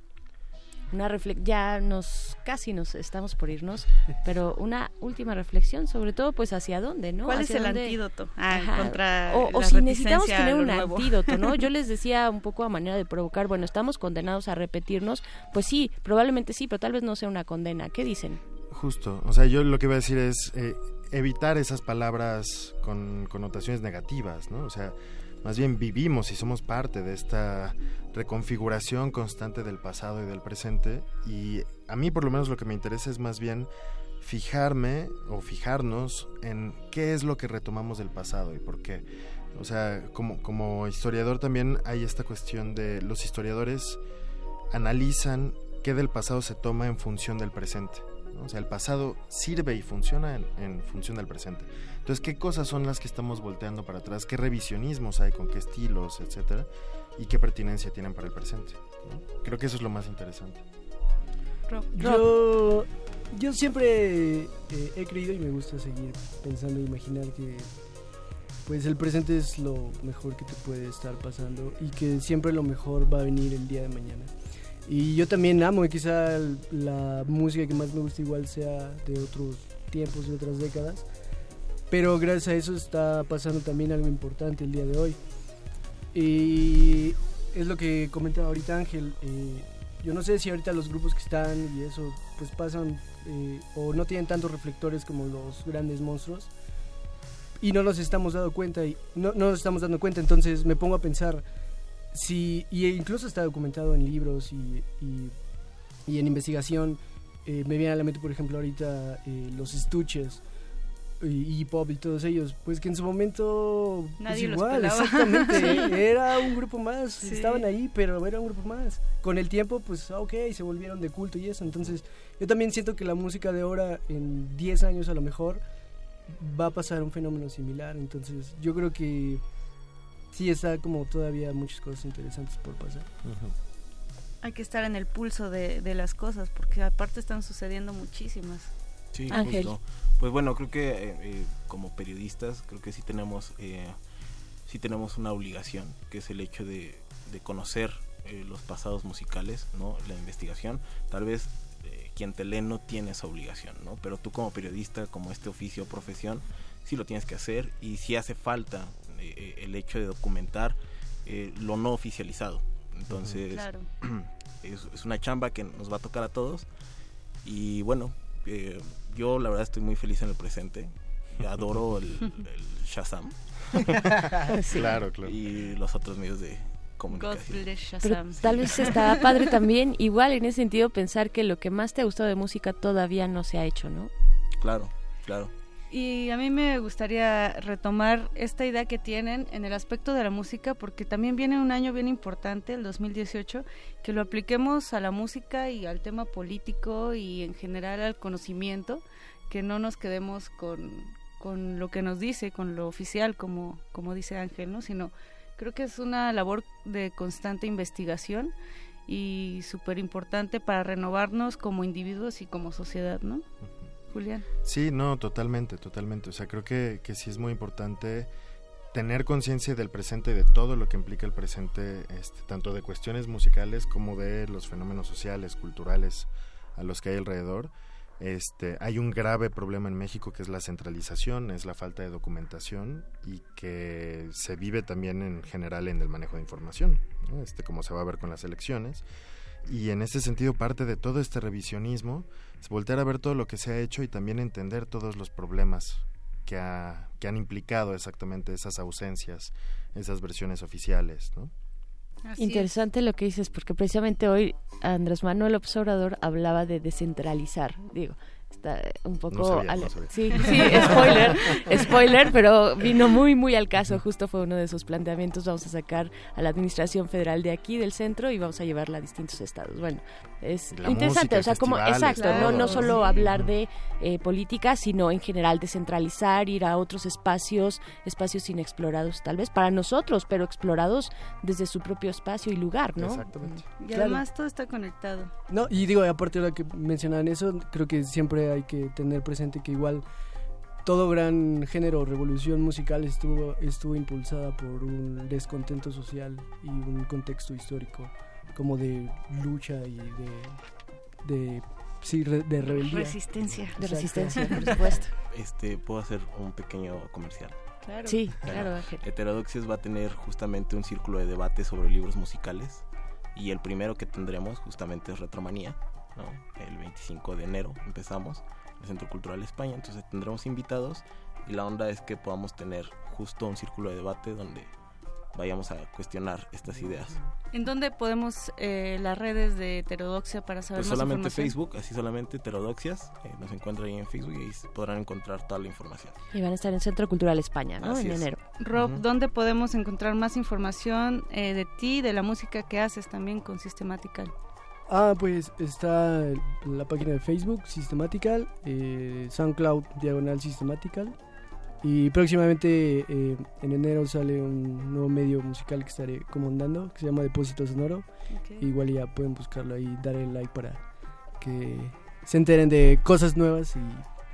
Una refle- ya nos casi nos estamos por irnos, pero una última reflexión, sobre todo pues hacia dónde, ¿no? ¿Cuál es el dónde- antídoto? Ah, Ajá. contra o, o la si necesitamos tener un nuevo. antídoto, ¿no? Yo les decía un poco a manera de provocar, bueno, estamos condenados a repetirnos, pues sí, probablemente sí, pero tal vez no sea una condena. ¿Qué dicen? Justo, o sea, yo lo que voy a decir es eh, evitar esas palabras con connotaciones negativas, ¿no? O sea, más bien vivimos y somos parte de esta reconfiguración constante del pasado y del presente y a mí por lo menos lo que me interesa es más bien fijarme o fijarnos en qué es lo que retomamos del pasado y por qué. O sea, como, como historiador también hay esta cuestión de los historiadores analizan qué del pasado se toma en función del presente. ¿No? O sea, el pasado sirve y funciona en, en función del presente. Entonces, ¿qué cosas son las que estamos volteando para atrás? ¿Qué revisionismos hay? ¿Con qué estilos? Etcétera. ¿Y qué pertinencia tienen para el presente? ¿no? Creo que eso es lo más interesante. Yo, yo siempre eh, he creído y me gusta seguir pensando e imaginar que pues el presente es lo mejor que te puede estar pasando y que siempre lo mejor va a venir el día de mañana. Y yo también amo, y quizá la música que más me gusta igual sea de otros tiempos, de otras décadas, pero gracias a eso está pasando también algo importante el día de hoy. Y es lo que comentaba ahorita Ángel. eh, yo no sé si ahorita los grupos que están y eso, pues pasan eh, o no tienen tantos reflectores como los grandes monstruos y no nos estamos dando cuenta y no, no nos estamos dando cuenta entonces me pongo a pensar si y incluso está documentado en libros y, y, y en investigación. Eh, me viene a la mente por ejemplo ahorita eh, los estuches y, y pop y todos ellos. Pues que en su momento pues Nadie los igual exactamente era un grupo más Sí. estaban ahí pero era un grupo más. Con el tiempo pues ah, ok se volvieron de culto y eso. Entonces yo también siento que la música de ahora en 10 años a lo mejor va a pasar un fenómeno similar. Entonces yo creo que sí está como todavía muchas cosas interesantes por pasar Hay que estar en el pulso de, de las cosas, porque aparte están sucediendo muchísimas. Sí, Ángel. justo. Pues bueno, creo que eh, eh, como periodistas, creo que sí tenemos, eh, sí tenemos una obligación, que es el hecho de, de conocer eh, los pasados musicales, ¿no? La investigación. Tal vez quien te lee no tiene esa obligación, ¿no? Pero tú como periodista, como este oficio o profesión, sí lo tienes que hacer y sí hace falta eh, eh, el hecho de documentar eh, lo no oficializado. Entonces, Claro. es, es una chamba que nos va a tocar a todos. Y bueno, eh, yo la verdad estoy muy feliz en el presente. Adoro el, el Shazam. Sí. Claro, claro. Y los otros medios de comunicación. bless Pero Shazam. tal vez está padre también, igual en ese sentido, pensar que lo que más te ha gustado de música todavía no se ha hecho, ¿no? Claro, claro. Y a mí me gustaría retomar esta idea que tienen en el aspecto de la música, porque también viene un año bien importante, el 2018, que lo apliquemos a la música y al tema político y en general al conocimiento, que no nos quedemos con, con lo que nos dice, con lo oficial, como, como dice Ángel, ¿no? sino creo que es una labor de constante investigación y súper importante para renovarnos como individuos y como sociedad, ¿no? Julián. Sí, no, totalmente, totalmente. O sea, creo que, que sí es muy importante tener conciencia del presente, de todo lo que implica el presente, este, tanto de cuestiones musicales como de los fenómenos sociales, culturales a los que hay alrededor. Este, hay un grave problema en México que es la centralización, es la falta de documentación y que se vive también en general en el manejo de información, este, como se va a ver con las elecciones. Y en ese sentido, parte de todo este revisionismo es voltear a ver todo lo que se ha hecho y también entender todos los problemas que, ha- que han implicado exactamente esas ausencias, esas versiones oficiales, ¿no? Interesante lo que dices, porque precisamente hoy Andrés Manuel Obrador hablaba de descentralizar. Digo, está un poco... No sabía, al- no. Sí, sí, spoiler, spoiler, pero vino muy, muy al caso. Justo fue uno de sus planteamientos. Vamos a sacar a la Administración Federal de aquí, del centro, y vamos a llevarla a distintos estados. Bueno, es La interesante, música, o sea, como, exacto, no, todo. no solo Sí. hablar de eh, política, sino en general descentralizar, ir a otros espacios, espacios inexplorados tal vez para nosotros, pero explorados desde su propio espacio y lugar, ¿no? Exactamente. Y Claro. además todo está conectado. No, y digo, aparte ahora que mencionan eso, creo que siempre hay que tener presente que igual todo gran género o revolución musical estuvo, estuvo impulsada por un descontento social y un contexto histórico como de lucha y de, de sí, re- de rebeldía. Resistencia. De Exacto. resistencia, por supuesto. Este, ¿Puedo hacer un pequeño comercial? Claro. Sí, claro, Ángel. Heterodoxias va a tener justamente un círculo de debate sobre libros musicales y el primero que tendremos justamente es Retromanía, ¿no? el 25 de enero empezamos en el Centro Cultural España, entonces tendremos invitados y la onda es que podamos tener justo un círculo de debate donde vayamos a cuestionar estas ideas. ¿En dónde podemos eh, las redes de heterodoxia para saber Pues más solamente información? Facebook, así solamente Heterodoxias, eh, nos encuentran ahí en Facebook y ahí podrán encontrar toda la información. Y van a estar en el Centro Cultural España, ¿no? Así en es. enero. Rob, Ujú. ¿dónde podemos encontrar más información eh, de ti, de la música que haces también con Systematical? Ah, pues está la página de Facebook, Systematical, eh, SoundCloud, Diagonal Systematical. Y próximamente eh, en enero sale un nuevo medio musical que estaré comandando, que se llama Depósito Sonoro. Igual ya pueden buscarlo ahí, darle like para que se enteren de cosas nuevas y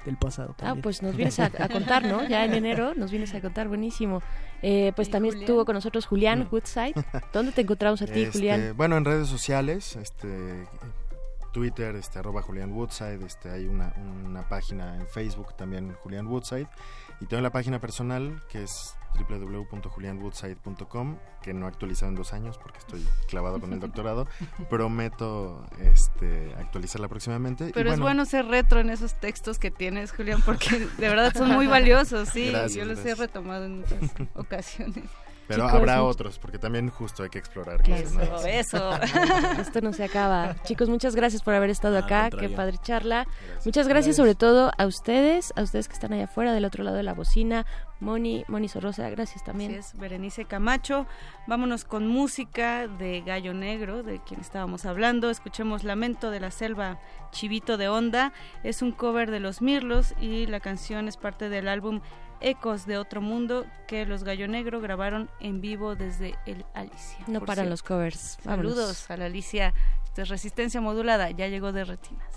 del pasado. Ah, también. pues nos vienes a, a contar, ¿no? Ya en enero nos vienes a contar, buenísimo. Eh, pues ¿Y también Julián? estuvo con nosotros Julián Woodside. ¿Dónde te encontramos a ti, Este, Julián? Bueno, en redes sociales, este, Twitter, este, arroba Julián Woodside, este, hay una, una página en Facebook también, Julián Woodside, y tengo la página personal que es www.julianwoodside.com, que no he actualizado en dos años porque estoy clavado con el doctorado. Prometo este, actualizarla próximamente. y Pero es bueno, bueno ser retro en esos textos que tienes, Julián, porque de verdad son muy valiosos, sí. Gracias, Yo los gracias. he retomado en muchas ocasiones. Pero Chicos, habrá much- otros, porque también justo hay que explorar cosas Eso, nuevas. eso. Esto no se acaba. Chicos, muchas gracias por haber estado acá. Qué padre charla. Muchas gracias sobre todo a ustedes, a ustedes que están allá afuera del otro lado de la bocina. Moni, Moni Sorrosa, gracias Así también. es, Berenice Camacho. Vámonos con música de Gallo Negro, de quien estábamos hablando. Escuchemos Lamento de la Selva, Chivito de Onda. Es un cover de Los Mirlos y la canción es parte del álbum Ecos de Otro Mundo que los Gallo Negro grabaron en vivo desde el Alicia. No paran cierto. los covers. Vámonos. Saludos a la Alicia. Esto es Resistencia Modulada, ya llegó de Retinas.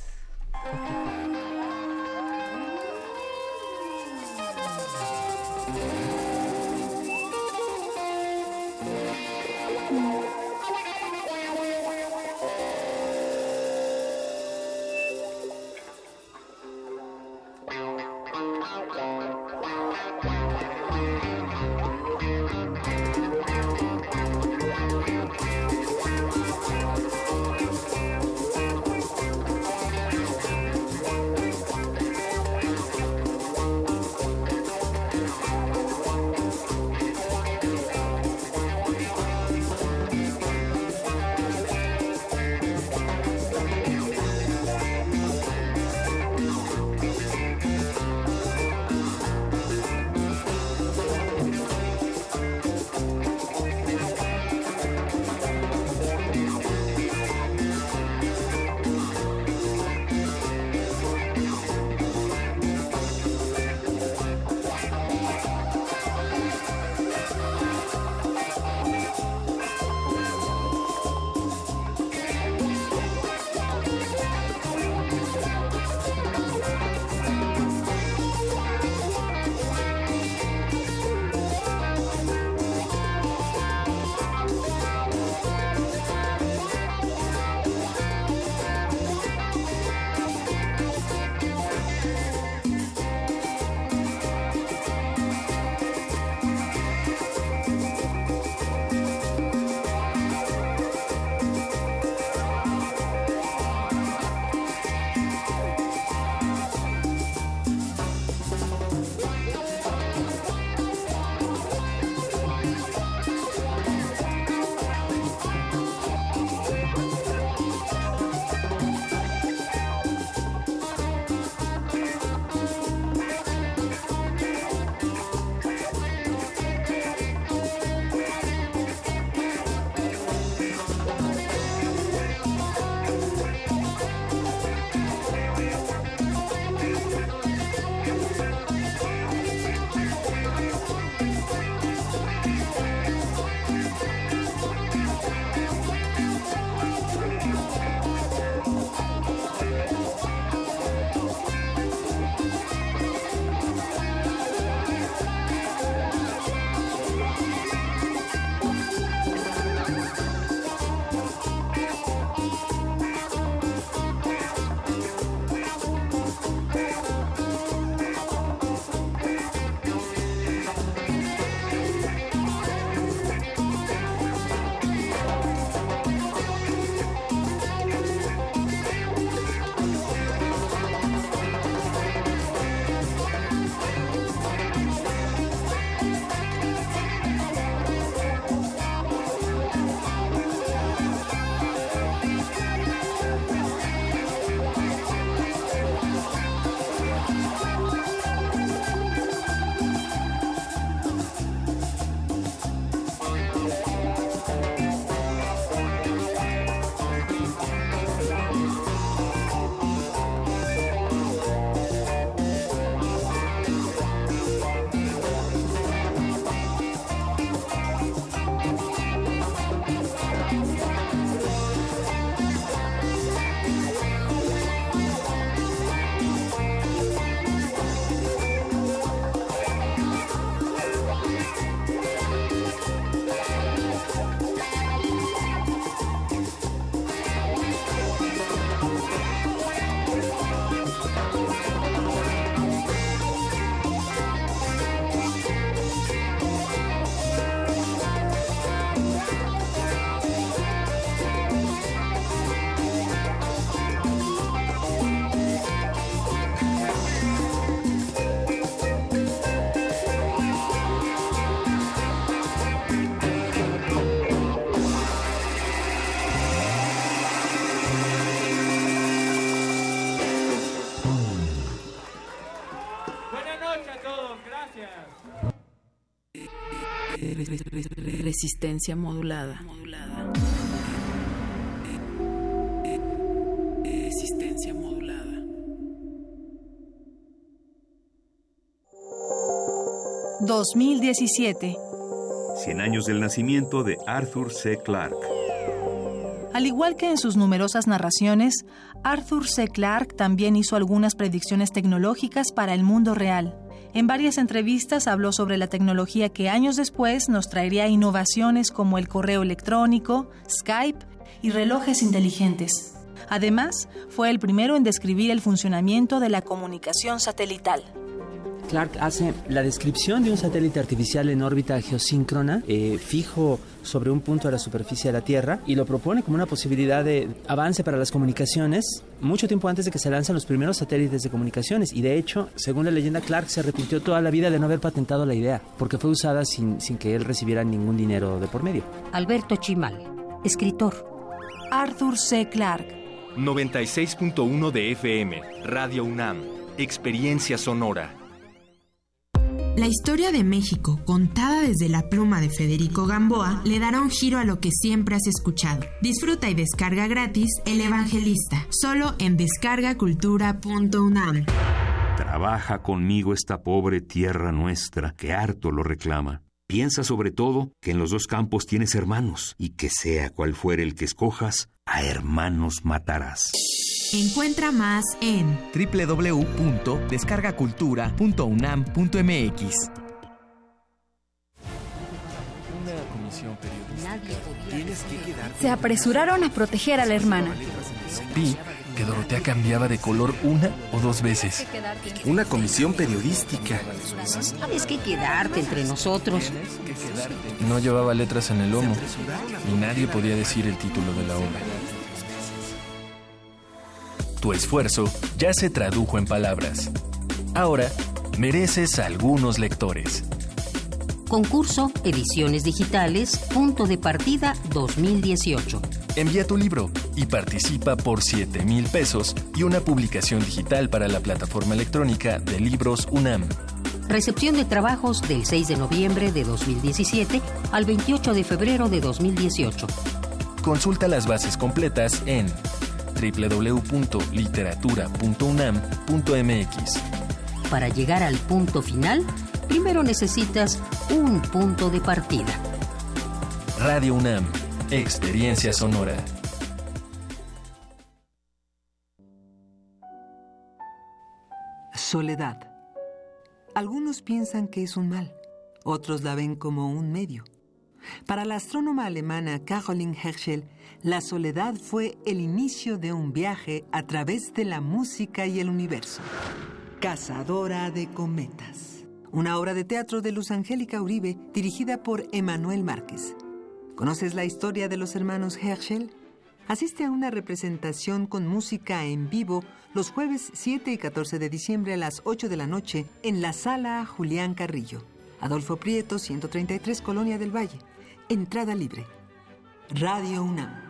Resistencia modulada. Resistencia modulada. 2017. 100 años del nacimiento de Arthur C. Clarke. Al igual que en sus numerosas narraciones, Arthur C. Clarke también hizo algunas predicciones tecnológicas para el mundo real. En varias entrevistas habló sobre la tecnología que años después nos traería innovaciones como el correo electrónico, Skype y relojes inteligentes. Además, fue el primero en describir el funcionamiento de la comunicación satelital. Clark hace la descripción de un satélite artificial en órbita geosíncrona, eh, fijo sobre un punto de la superficie de la Tierra, y lo propone como una posibilidad de avance para las comunicaciones mucho tiempo antes de que se lancen los primeros satélites de comunicaciones. Y de hecho, según la leyenda, Clark se arrepintió toda la vida de no haber patentado la idea, porque fue usada sin, sin que él recibiera ningún dinero de por medio. Alberto Chimal, escritor. Arthur C. Clarke. 96.1 de FM, Radio UNAM, Experiencia Sonora. La historia de México, contada desde la pluma de Federico Gamboa, le dará un giro a lo que siempre has escuchado. Disfruta y descarga gratis El Evangelista, solo en descargacultura.unam. Trabaja conmigo esta pobre tierra nuestra, que harto lo reclama. Piensa sobre todo que en los dos campos tienes hermanos, y que sea cual fuere el que escojas, a hermanos matarás. Encuentra más en www.descargacultura.unam.mx. Una comisión periodística. Tienes que quedarte. Se apresuraron a proteger a la hermana. Vi que Dorotea cambiaba de color una o dos veces. Una comisión periodística. Tienes que quedarte entre nosotros. No llevaba letras en el lomo y nadie podía decir el título de la obra. Tu esfuerzo ya se tradujo en palabras. Ahora mereces algunos lectores. Concurso Ediciones Digitales, punto de partida 2018. Envía tu libro y participa por 7 mil pesos y una publicación digital para la plataforma electrónica de libros UNAM. Recepción de trabajos del 6 de noviembre de 2017 al 28 de febrero de 2018. Consulta las bases completas en www.literatura.unam.mx. Para llegar al punto final, primero necesitas un punto de partida. Radio UNAM, Experiencia Sonora. Soledad. Algunos piensan que es un mal, otros la ven como un medio. Para la astrónoma alemana Caroline Herschel, la soledad fue el inicio de un viaje a través de la música y el universo. Cazadora de cometas. Una obra de teatro de Luz Angélica Uribe dirigida por Emanuel Márquez. ¿Conoces la historia de los hermanos Herschel? Asiste a una representación con música en vivo los jueves 7 y 14 de diciembre a las 8 de la noche en la sala Julián Carrillo. Adolfo Prieto, 133 Colonia del Valle. Entrada libre. Radio UNAM.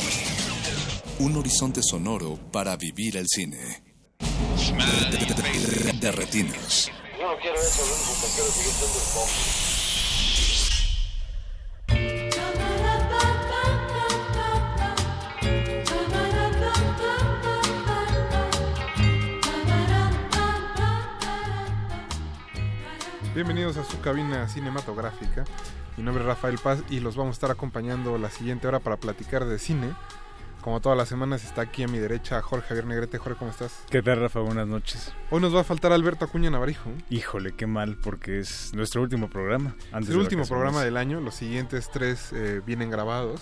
Un horizonte sonoro para vivir el cine. De retinas. Yo no quiero eso, quiero seguir siendo el pop. Bienvenidos a su cabina cinematográfica. Mi nombre es Rafael Paz y los vamos a estar acompañando la siguiente hora para platicar de cine. Como todas las semanas está aquí a mi derecha Jorge Javier Negrete. Jorge, ¿cómo estás? ¿Qué tal, Rafa? Buenas noches. Hoy nos va a faltar Alberto Acuña Navarijo. Híjole, qué mal, porque es nuestro último programa. Antes Es el último programa del año. Los siguientes tres eh, vienen grabados.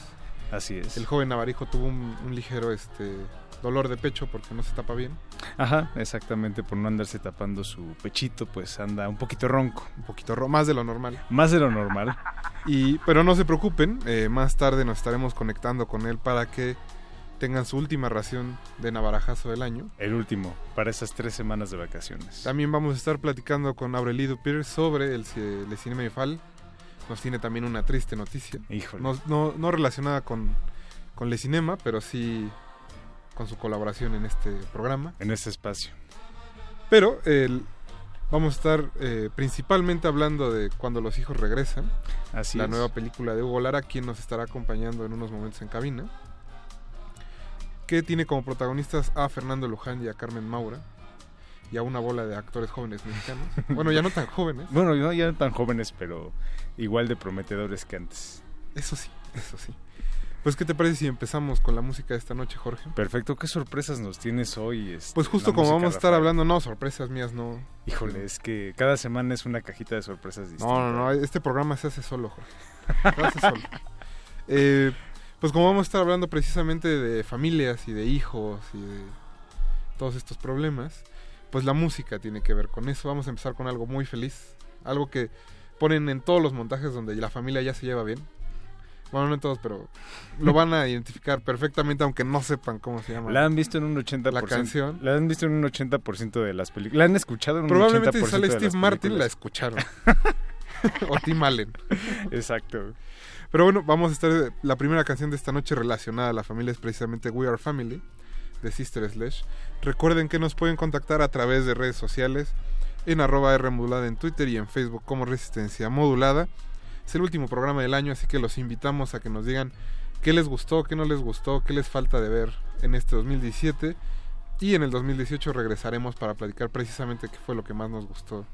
Así es. El joven Navarijo tuvo un, un ligero este dolor de pecho porque no se tapa bien. Ajá, exactamente, por no andarse tapando su pechito, pues anda un poquito ronco. Un poquito ro más de lo normal. Más de lo normal. Y, pero no se preocupen, eh, más tarde nos estaremos conectando con él para que tengan su última ración de navarajazo del año. El último, para esas tres semanas de vacaciones. También vamos a estar platicando con Aurelí Dupir sobre el, el Cinema Ifal. Nos tiene también una triste noticia. Híjole. No, no, no relacionada con, con Le Cinema, pero sí con su colaboración en este programa. En este espacio. Pero el- vamos a estar eh, principalmente hablando de Cuando los hijos regresan. Así la es. nueva película de Hugo Lara, quien nos estará acompañando en unos momentos en cabina. Que tiene como protagonistas a Fernando Luján y a Carmen Maura. Y a una bola de actores jóvenes mexicanos. bueno, ya no tan jóvenes. Bueno, no ya no tan jóvenes, pero igual de prometedores que antes. Eso sí, eso sí. Pues, ¿qué te parece si empezamos con la música de esta noche, Jorge? Perfecto, ¿qué sorpresas nos tienes hoy? este, Pues justo como vamos a estar hablando, no, sorpresas mías, no. Híjole, es que cada semana es una cajita de sorpresas distintas. No, no, no, este programa se hace solo, Jorge. Se hace solo. Eh, pues como vamos a estar hablando precisamente de familias y de hijos y de todos estos problemas, pues la música tiene que ver con eso. Vamos a empezar con algo muy feliz, algo que ponen en todos los montajes donde la familia ya se lleva bien. Bueno, no en todos, pero lo van a identificar perfectamente aunque no sepan cómo se llama. La han visto en un 80%. La canción. La han visto en un 80% de las películas. La han escuchado en un 80% Probablemente si de sale Steve Martin la escucharon. o Tim Allen. Exacto. Pero bueno, vamos a estar. La primera canción de esta noche relacionada a la familia es precisamente We Are Family de Sister Slash. Recuerden que nos pueden contactar a través de redes sociales en arroba R modulada en Twitter y en Facebook como Resistencia Modulada. Es el último programa del año, así que los invitamos a que nos digan qué les gustó, qué no les gustó, qué les falta de ver en este 2017. Y en el 2018 regresaremos para platicar precisamente qué fue lo que más nos gustó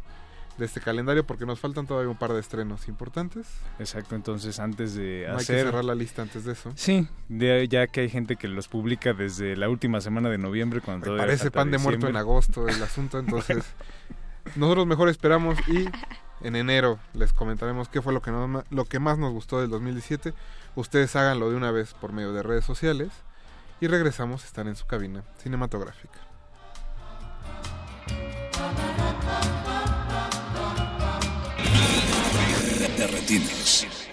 de este calendario, porque nos faltan todavía un par de estrenos importantes. Exacto, entonces antes de No hay que hacer... cerrar la lista antes de eso. Sí, de, ya que hay gente que los publica desde la última semana de noviembre cuando Parece pan de muerto en agosto el asunto, entonces nosotros mejor esperamos y en enero les comentaremos qué fue lo que, nos- lo que más nos gustó del 2017. Ustedes háganlo de una vez por medio de redes sociales y regresamos, están en su cabina cinematográfica. De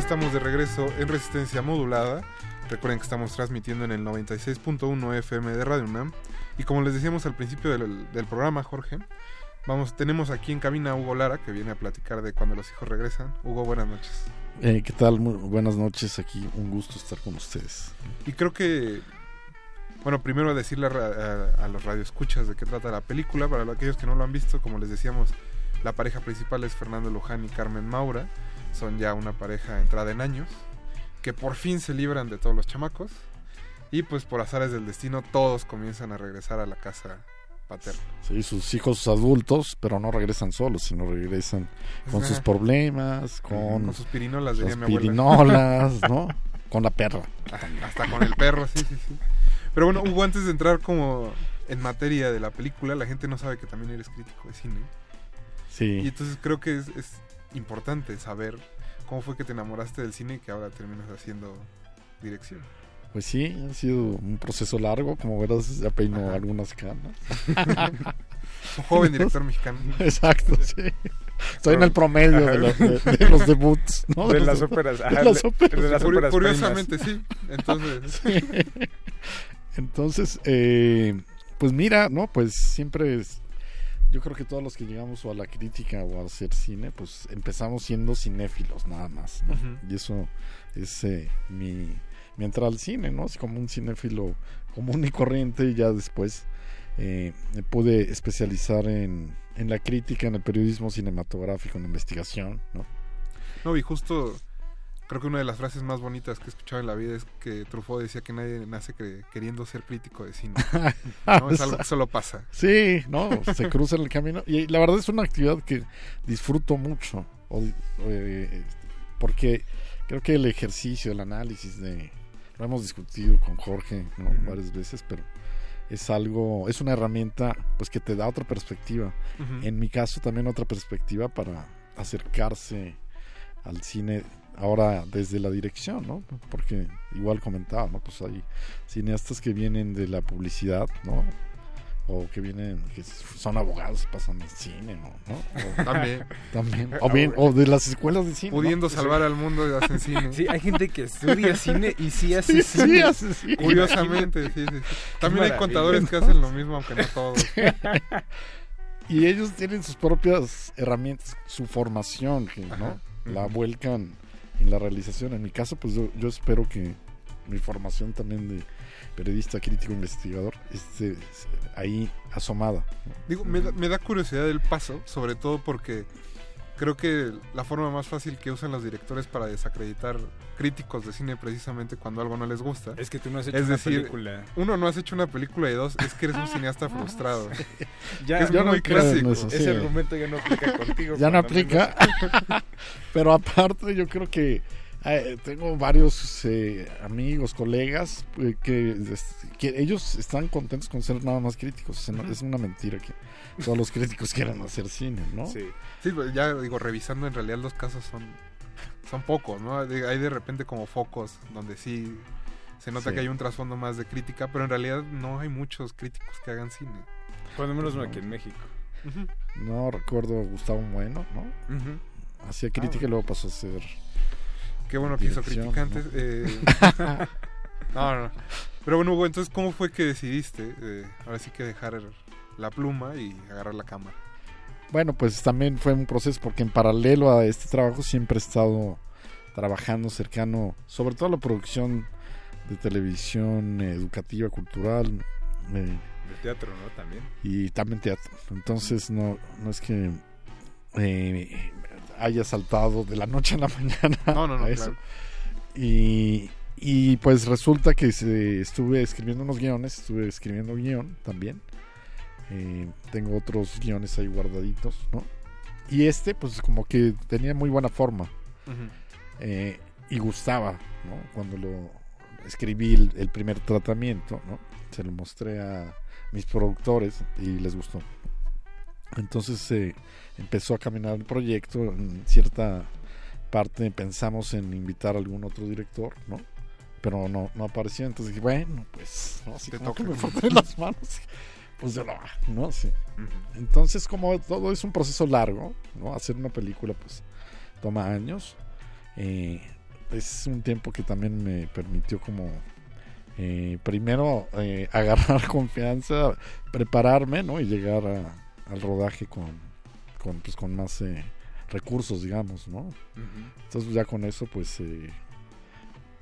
estamos de regreso en resistencia modulada. Recuerden que estamos transmitiendo en el 96.1 FM de Radio UNAM. Y como les decíamos al principio del, del programa, Jorge, vamos, tenemos aquí en cabina a Hugo Lara, que viene a platicar de cuando los hijos regresan. Hugo, buenas noches. Eh, ¿Qué tal? Muy buenas noches aquí. Un gusto estar con ustedes. Y creo que, bueno, primero decirle a, a- a los radioescuchas de qué trata la película. Para aquellos que no lo han visto, como les decíamos, la pareja principal es Fernando Luján y Carmen Maura. Son ya una pareja entrada en años, que por fin se libran de todos los chamacos. Y pues por azares del destino, todos comienzan a regresar a la casa paterna. Sí, sus hijos adultos, pero no regresan solos, sino regresan con sus problemas, con, Con sus pirinolas, diría mi abuela. pirinolas, ¿no? Con la perra. Hasta con el perro, sí, sí, sí. Pero bueno, Hugo, antes de entrar como en materia de la película, la gente no sabe que también eres crítico de cine. Sí. Y entonces creo que es, es importante saber cómo fue que te enamoraste del cine y que ahora terminas haciendo dirección. Pues sí, ha sido un proceso largo, como verás, ya peino algunas canas. Un joven director mexicano. Exacto, sí. Estoy en el promedio de los, de- de los debuts, ¿no? De las óperas, de ajá, las óperas. de las óperas curiosamente, sí. Entonces- Sí. Entonces, eh, pues mira, ¿no? Pues siempre es... Yo creo que todos los que llegamos o a la crítica o a hacer cine, pues empezamos siendo cinéfilos nada más. ¿no? Ujú. Y eso es eh, mi, mi entrada al cine, ¿no? Es como un cinéfilo común y corriente y ya después eh, me pude especializar en, en la crítica, en el periodismo cinematográfico, en la investigación, ¿no? No, y justo creo que una de las frases más bonitas que he escuchado en la vida es que Truffaut decía que nadie nace queriendo ser crítico de cine. ¿no? Es algo que solo pasa. Sí, no, se cruza en el camino. Y la verdad es una actividad que disfruto mucho. eh, porque creo que el ejercicio, el análisis de. Lo hemos discutido con Jorge varias veces, pero es algo, es una herramienta pues que te da otra perspectiva. En mi caso también otra perspectiva para acercarse al cine ahora desde la dirección, ¿no? Porque igual comentaba, ¿no? Pues hay cineastas que vienen de la publicidad, ¿no? O que vienen, que son abogados y pasan al cine, ¿no? ¿No? O- También. También. O, bien, o de las escuelas de cine. ¿no? Pudiendo salvar al mundo y hacen cine. Sí, hay gente que estudia cine y sí hace Sí, cine. sí hace cine. Curiosamente, sí, sí. También hay contadores que hacen lo mismo, aunque no todos. y ellos tienen sus propias herramientas, su formación, ¿no? Ajá. la vuelcan en la realización. En mi caso, pues yo, espero que mi formación también de periodista, crítico, investigador, esté ahí asomada. Digo, me da, me da curiosidad el paso, sobre todo porque creo que la forma más fácil que usan los directores para desacreditar críticos de cine precisamente cuando algo no les gusta Es que tú no has hecho es una decir, película. uno no has hecho una película y dos es que eres un cineasta frustrado Ya, es yo muy clásico eso, Ese sí. argumento ya no aplica contigo. Ya no aplica. Pero aparte, yo creo que eh, tengo varios eh, amigos, colegas, eh, que, es- que ellos están contentos con ser nada más críticos. Es una mentira que todos los críticos quieran hacer cine, ¿no? Sí. Sí, pues ya digo, revisando en realidad los casos son, son pocos, ¿no? Hay de repente como focos donde sí se nota Sí. que hay un trasfondo más de crítica, pero en realidad no hay muchos críticos que hagan cine. Cuando menos No. aquí en México. No recuerdo a Gustavo Bueno, ¿no? Hacía crítica y luego pasó a ser. Qué bueno que hizo dirección, crítica antes. ¿no? eh. no, no. Pero bueno, Hugo, entonces, ¿cómo fue que decidiste eh, ahora sí que dejar la pluma y agarrar la cámara? Bueno, pues también fue un proceso porque en paralelo a este trabajo siempre he estado trabajando cercano, sobre todo a la producción de televisión eh, educativa, cultural eh, De teatro, ¿no? También. y también teatro. Entonces no, no es que eh, haya saltado de la noche a la mañana No, no, no, a eso. claro. Y, y pues resulta que se- estuve escribiendo unos guiones, estuve escribiendo guion también. Eh, tengo otros guiones ahí guardaditos, ¿no? Y este, pues como que tenía muy buena forma. Eh, y gustaba, ¿no? Cuando lo escribí el, el primer tratamiento, ¿no? Se lo mostré a mis productores y les gustó. Entonces eh, empezó a caminar el proyecto. En cierta parte pensamos en invitar a algún otro director, ¿no? pero no, no apareció. Entonces dije, bueno, pues, no, así Te como que toca. me froté las manos. Pues yo no, no sé. Entonces, como todo es un proceso largo, ¿no? Hacer una película, pues, toma años. Eh, es un tiempo que también me permitió como eh, primero eh, agarrar confianza, prepararme, ¿no? Y llegar a- al rodaje con, con, pues, con más eh, recursos, digamos, ¿no? Entonces ya con eso, pues, eh,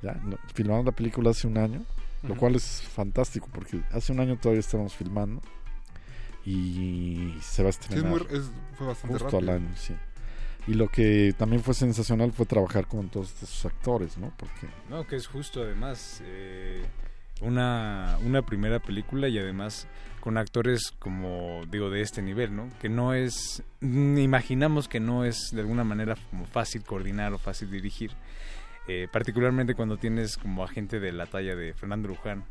ya, no, filmamos la película hace un año, lo cual es fantástico porque hace un año todavía estábamos filmando y se va a Sí, es estrenar muy- es- fue bastante justo rápido. al año, sí. Y lo que también fue sensacional fue trabajar con todos estos actores, ¿no? Porque No, que es justo además eh, una, una primera película y además con actores como digo de este nivel, ¿no? Que no es, imaginamos que no es de alguna manera como fácil coordinar o fácil dirigir, eh, particularmente cuando tienes como a gente de la talla de Fernando Luján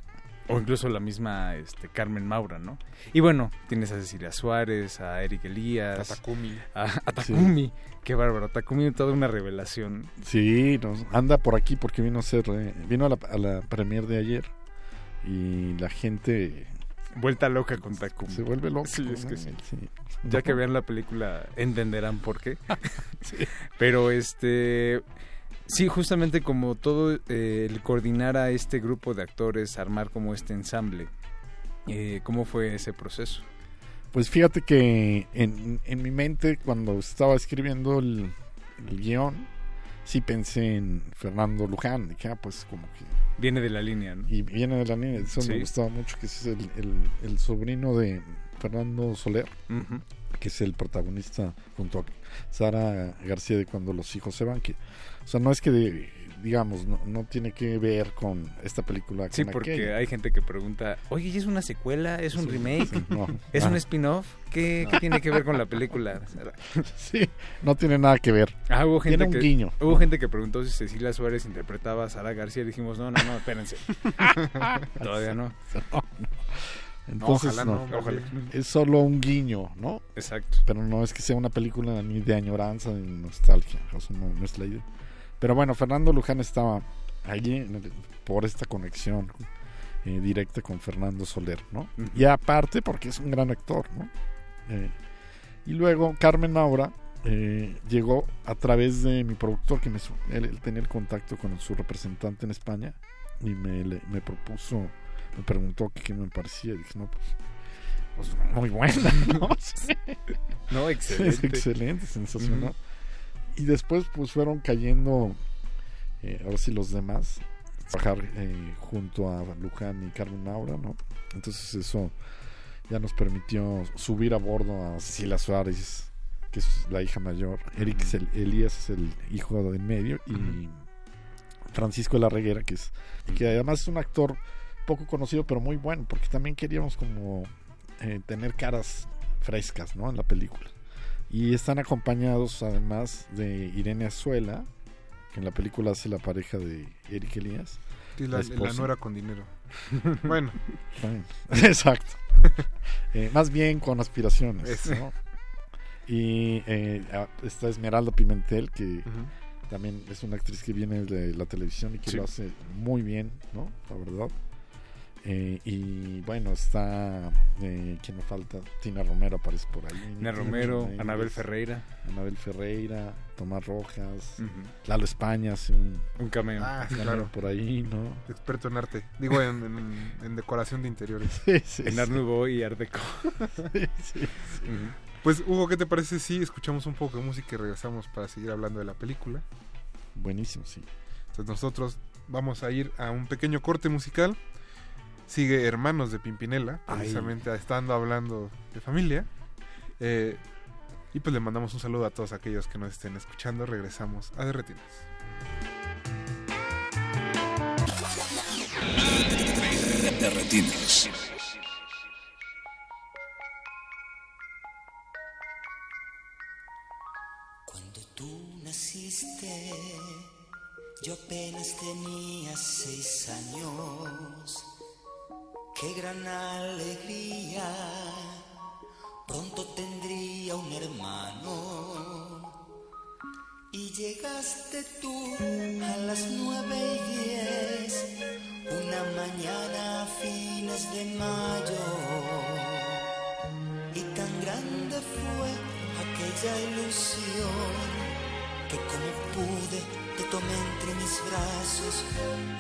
o incluso la misma este, Carmen Maura, ¿no? Y bueno, tienes a Cecilia Suárez, a Eric Elías, A Takumi. a, a Takumi, qué bárbaro, Takumi toda una revelación. Sí, nos- anda por aquí porque vino a ser, eh, vino a la, a la premier de ayer y la gente Vuelta loca con Takumi. se vuelve loca. Sí, es que sí. Ya que vean la película entenderán por qué. Pero este sí, justamente como todo eh, el coordinar a este grupo de actores, armar como este ensamble. eh, ¿Cómo fue ese proceso? Pues fíjate que en, en mi mente cuando estaba escribiendo el, el guion, sí pensé en Fernando Luján. Dije, ah, pues como que... Viene de la línea, ¿no? Y viene de la línea, eso me gustaba mucho, que ese es el, el- el sobrino de Fernando Soler, Ujú. que es el protagonista junto a Sara García de Cuando los hijos se van. Que, o sea, no es que, de- digamos, no, no tiene que ver con esta película. Sí, con porque aquella. hay gente que pregunta, oye, ¿y ¿es una secuela? ¿Es un Sí, remake? sí, no. ¿Es un Ah. spin-off? ¿Qué, No. qué tiene que ver con la película? Sí, no tiene nada que ver. Ah, hubo gente Tiene un que, guiño. Hubo gente que preguntó si Cecilia Suárez interpretaba a Sara García. Y dijimos, no, no, no, espérense. Todavía no. Entonces, Ojalá no, no, ojalá. es solo un guiño, ¿no? Exacto. Pero no es que sea una película ni de añoranza ni nostalgia, o sea, no, no es la idea. Pero bueno, Fernando Luján estaba allí el- por esta conexión eh, directa con Fernando Soler, ¿no? Y aparte porque es un gran actor, ¿no? Eh, y luego Carmen Maura eh, llegó a través de mi productor, que me, él, él tenía el contacto con su representante en España y me, le- me propuso, me preguntó qué me parecía. Y dije, no, pues, pues, muy buena, ¿no? No, Es excelente. excelente, sensacional. Y después pues fueron cayendo, eh, ahora sí los demás, trabajar eh, junto a Luján y Carmen Maura, ¿no? Entonces eso ya nos permitió subir a bordo a Cecilia Suárez, que es la hija mayor, Eric es el- Elías es el hijo de en medio y Francisco de la Reguera, que es que además es un actor poco conocido pero muy bueno, porque también queríamos como eh, tener caras frescas, ¿no? En la película. Y están acompañados además de Irene Azuela, que en la película hace la pareja de Eric Elías. Sí, la, la nuera con dinero. bueno. Exacto. Eh, más bien con aspiraciones. Y eh, está Esmeralda Pimentel, que también es una actriz que viene de la televisión y que Sí. lo hace muy bien, ¿no? La verdad. Eh, y bueno, está. Eh, ¿Quién me falta? Tina Romero aparece por ahí. Tina Romero, Anabel Ferreira. Anabel Ferreira, Tomás Rojas. Lalo España hace un, Un cameo. Ah, cameo claro. por ahí, ¿no? Experto en arte. Digo, en, en- en decoración de interiores. Sí, sí, en Art Nouveau y Art Deco. Sí, sí, sí. Ujú. Pues, Hugo, ¿qué te parece si escuchamos un poco de música y regresamos para seguir hablando de la película? Buenísimo, sí. Entonces nosotros vamos a ir a un pequeño corte musical. Sigue Hermanos de Pimpinela, Ay. precisamente estando hablando de familia. Eh, y pues le mandamos un saludo a todos aquellos que nos estén escuchando. Regresamos a Derretinas. Derretinas. Cuando tú naciste, yo apenas tenía seis años. Qué gran alegría, pronto tendría un hermano. Y Llegaste tú a las nueve y diez, una mañana a fines de mayo. Y tan grande fue aquella ilusión que como pude te tomé entre mis brazos.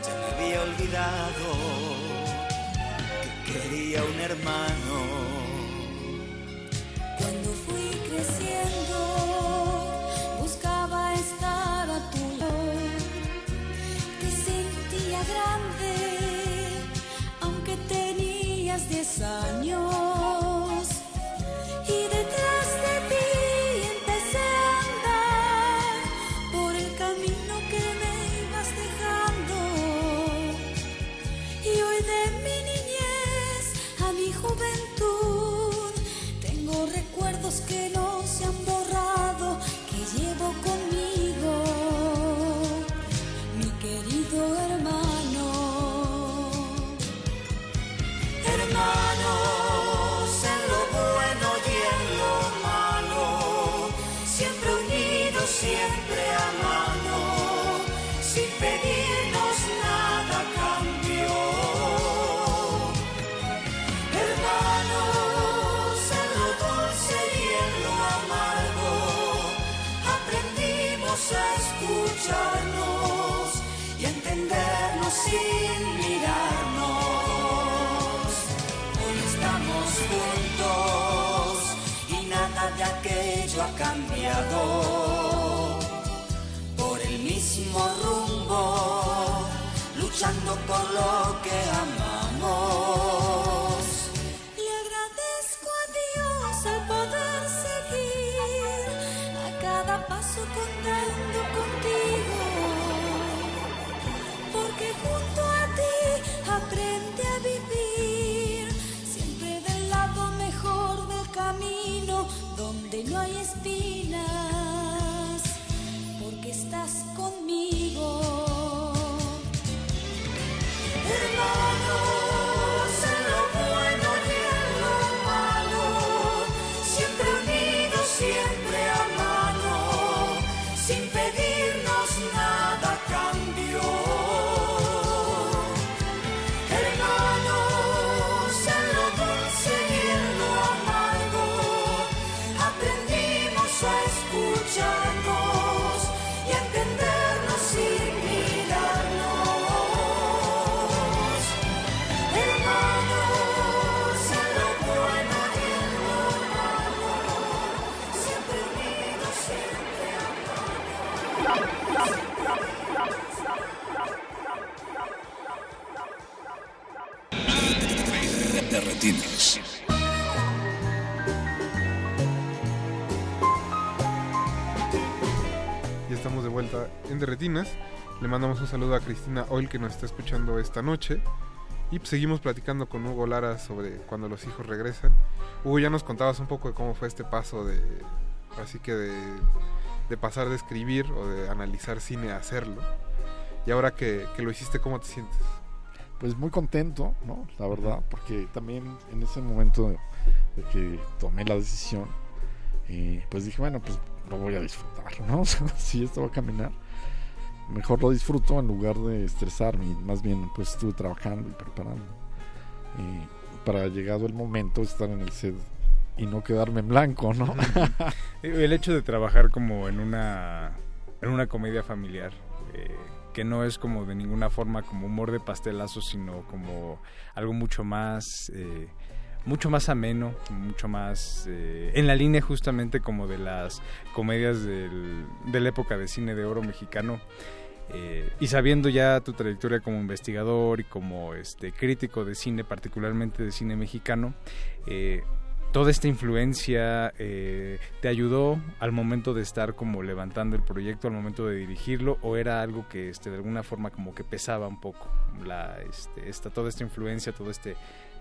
Ya me había olvidado quería un hermano. Cuando fui creciendo, Le mandamos un saludo a Cristina Oil que nos está escuchando esta noche. Y pues, seguimos platicando con Hugo Lara sobre cuando los hijos regresan. Hugo, ya nos contabas un poco de cómo fue este paso de. Así que de, de pasar de escribir o de analizar cine a hacerlo. Y ahora que, que lo hiciste, ¿cómo te sientes? Pues muy contento, ¿no? La verdad, porque también en ese momento de, de que tomé la decisión, eh, pues dije, bueno, pues lo voy a disfrutar, ¿no? Si esto va a caminar, mejor lo disfruto en lugar de estresarme. Más bien, pues estuve trabajando y preparando. eh, para llegado el momento estar en el set y no quedarme en blanco, ¿no? El hecho de trabajar como en una, en una comedia familiar, eh, que no es como de ninguna forma como humor de pastelazo, sino como algo mucho más, eh, mucho más ameno, mucho más eh, en la línea justamente como de las comedias del- de la época de cine de oro mexicano. Eh, y sabiendo ya tu trayectoria como investigador y como este crítico de cine, particularmente de cine mexicano, eh, toda esta influencia eh, te ayudó al momento de estar como levantando el proyecto, al momento de dirigirlo, o era algo que este, de alguna forma como que pesaba un poco la, este, esta, toda esta influencia, todo este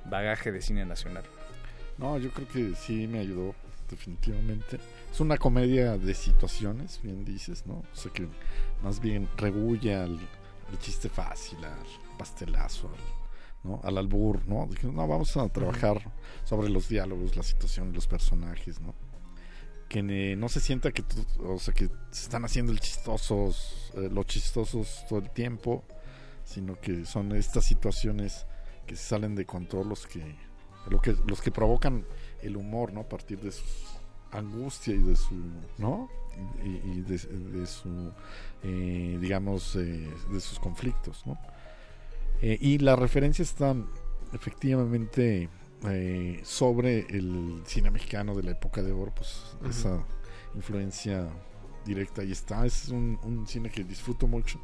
bagaje de cine nacional. No, yo creo que sí me ayudó, definitivamente. Es una comedia de situaciones, bien dices, ¿no? O sea que más bien rehuye al, chiste fácil, al pastelazo, al, ¿no? al albur, ¿no? Dije, no, vamos a trabajar sobre los diálogos, la situación, los personajes, ¿no? que ne- no se sienta que tú- o sea que se están haciendo el chistosos eh, los chistosos todo el tiempo sino que son estas situaciones que salen de control los que lo que los que provocan el humor no a partir de su angustia y de su no y, y de, de su eh, digamos eh, de sus conflictos no Eh, y las referencias están efectivamente eh, sobre el cine mexicano de la época de oro, pues esa influencia directa ahí está. Es un, un cine que disfruto mucho,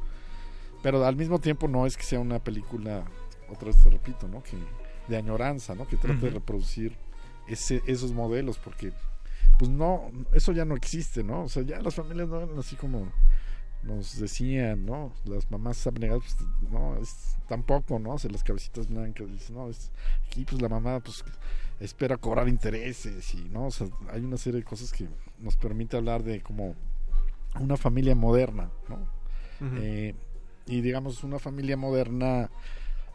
pero al mismo tiempo no es que sea una película, otra vez te repito, ¿no? Que de añoranza, ¿no? Que trate de reproducir ese, esos modelos, porque pues no, eso ya no existe, ¿no? O sea, ya las familias no eran así como nos decían, ¿no? Las mamás abnegadas, pues, no, es, tampoco, ¿no? O sea, las cabecitas blancas, dicen, no, es, aquí pues la mamá, pues, espera cobrar intereses y, ¿no? O sea, hay una serie de cosas que nos permite hablar de como una familia moderna, ¿no? Eh, y digamos, una familia moderna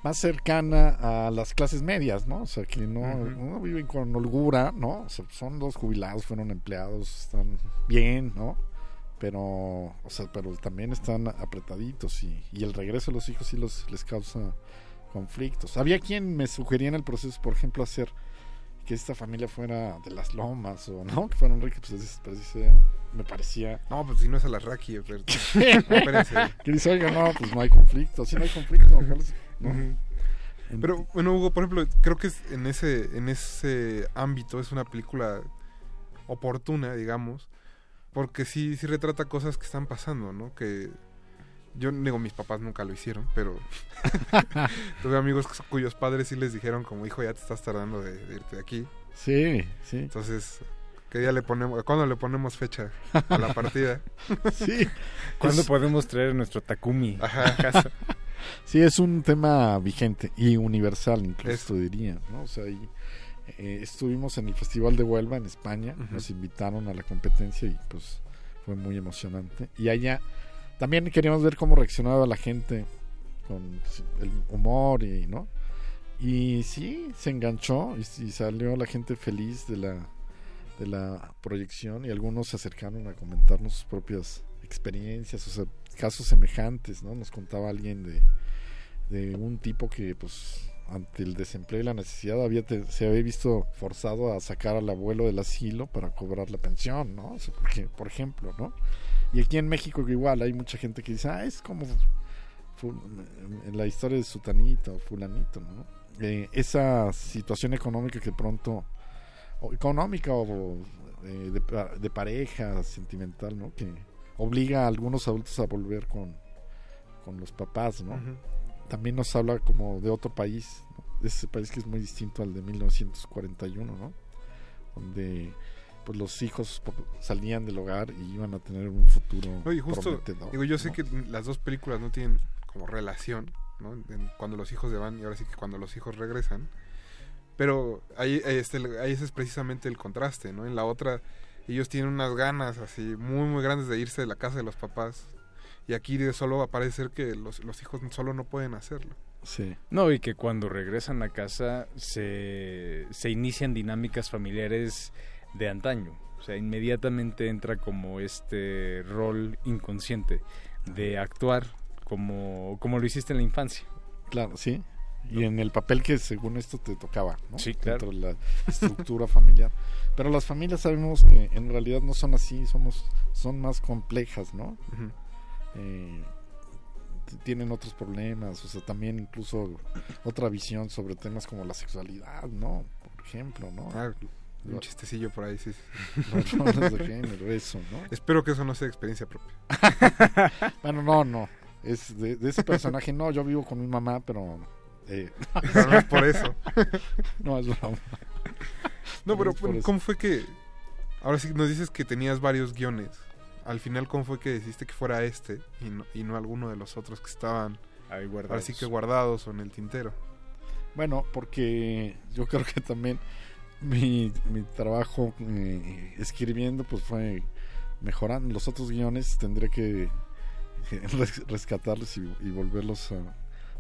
más cercana a las clases medias, ¿no? O sea, que no, Ujú. no viven con holgura, ¿no? O sea, son dos jubilados, fueron empleados, están bien, ¿no? Pero, o sea, pero también están apretaditos y, y el regreso de los hijos sí los, les causa conflictos. Había quien me sugería en el proceso, por ejemplo, hacer que esta familia fuera de las lomas o no, que fueran ricos, pues me parecía... No, pues si no es a la Raki, pero... dice, oiga, no, pues no hay conflicto, si no hay conflicto, ojalá Ujú. Pero bueno, Hugo, por ejemplo, creo que es en ese en ese ámbito es una película oportuna, digamos, porque sí sí retrata cosas que están pasando, ¿no? Que yo digo, mis papás nunca lo hicieron, pero tuve amigos cuyos padres sí les dijeron como, hijo, ya te estás tardando de, de irte de aquí. Sí, sí. Entonces, ¿qué día le ponemos, cuándo le ponemos fecha a la partida? Sí. ¿Cuándo Es- podemos traer nuestro Takumi Ajá. a casa? Sí, es un tema vigente y universal, incluso diría, ¿no? O sea, ahí, eh, estuvimos en el Festival de Huelva en España, nos invitaron a la competencia y pues fue muy emocionante. Y allá también queríamos ver cómo reaccionaba la gente con el humor y, ¿no? Y sí, se enganchó y, y salió la gente feliz de la, de la proyección y algunos se acercaron a comentarnos sus propias experiencias, o sea, casos semejantes, ¿no? Nos contaba alguien de, de un tipo que, pues, ante el desempleo y la necesidad, había te- se había visto forzado a sacar al abuelo del asilo para cobrar la pensión, ¿no? Por ejemplo, ¿no? Y aquí en México que igual hay mucha gente que dice, ah, es como en la historia de Sutanito o Fulanito, ¿no? Eh, esa situación económica que pronto, económica o eh, de, de pareja sentimental, ¿no? Que obliga a algunos adultos a volver con, con los papás, ¿no? También nos habla como de otro país, ¿no? de ese país que es muy distinto al de 1941, ¿no? Donde pues los hijos salían del hogar y iban a tener un futuro No, y justo, prometedor, digo, yo sé ¿no? que las dos películas no tienen como relación, ¿no? En- cuando los hijos se van y ahora sí que cuando los hijos regresan. Pero ahí, ahí, este, ahí ese es precisamente el contraste, ¿no? En la otra, ellos tienen unas ganas así muy, muy grandes de irse de la casa de los papás. Y aquí de solo va a parecer que los, los hijos solo no pueden hacerlo. Sí. No, y que cuando regresan a casa se, se inician dinámicas familiares de antaño. O sea, inmediatamente entra como este rol inconsciente de actuar como, como lo hiciste en la infancia. Claro, sí. Y en el papel que según esto te tocaba, ¿no? Sí, claro. Dentro de la estructura familiar. Pero las familias sabemos que en realidad no son así, somos son más complejas, ¿no? Eh, tienen otros problemas, o sea, también incluso otra visión sobre temas como la sexualidad, ¿no? Por ejemplo, ¿no? Ah, un chistecillo por ahí, sí. Los de género, eso, ¿no? Espero que eso no sea experiencia propia. Bueno, no, no. Es de, de ese personaje, no, yo vivo con mi mamá, pero... eh, no es por eso. no, es broma. No, pero. ¿cómo fue que... Ahora sí nos dices que tenías varios guiones. Al final, ¿cómo fue que decidiste que fuera este y no, y no alguno de los otros que estaban Ahí guardados. ahora sí que guardados o en el tintero? Bueno, porque yo creo que también mi, mi trabajo eh, escribiendo pues fue mejorando. Los otros guiones tendré que eh, res- rescatarlos y, y volverlos a,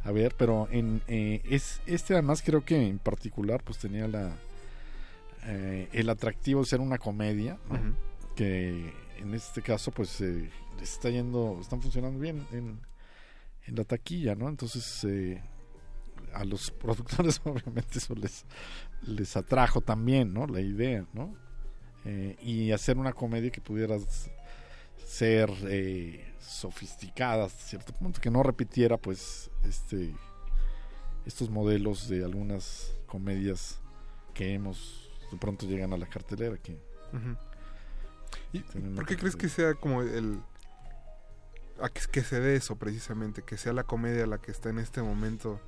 a ver, pero en eh, es este además creo que en particular pues tenía la eh, el atractivo de ser una comedia, que en este caso pues eh, está yendo, están funcionando bien en, en la taquilla, ¿no? Entonces eh, a los productores obviamente eso les, les atrajo también, ¿no? La idea, ¿no? Eh, y hacer una comedia que pudiera s- ser eh, sofisticada hasta cierto punto, que no repitiera pues este estos modelos de algunas comedias que hemos de pronto llegan a la cartelera que Ujú. ¿Y tienen por qué crees que sea como el... A que, que se dé eso precisamente, que sea la comedia la que está en este momento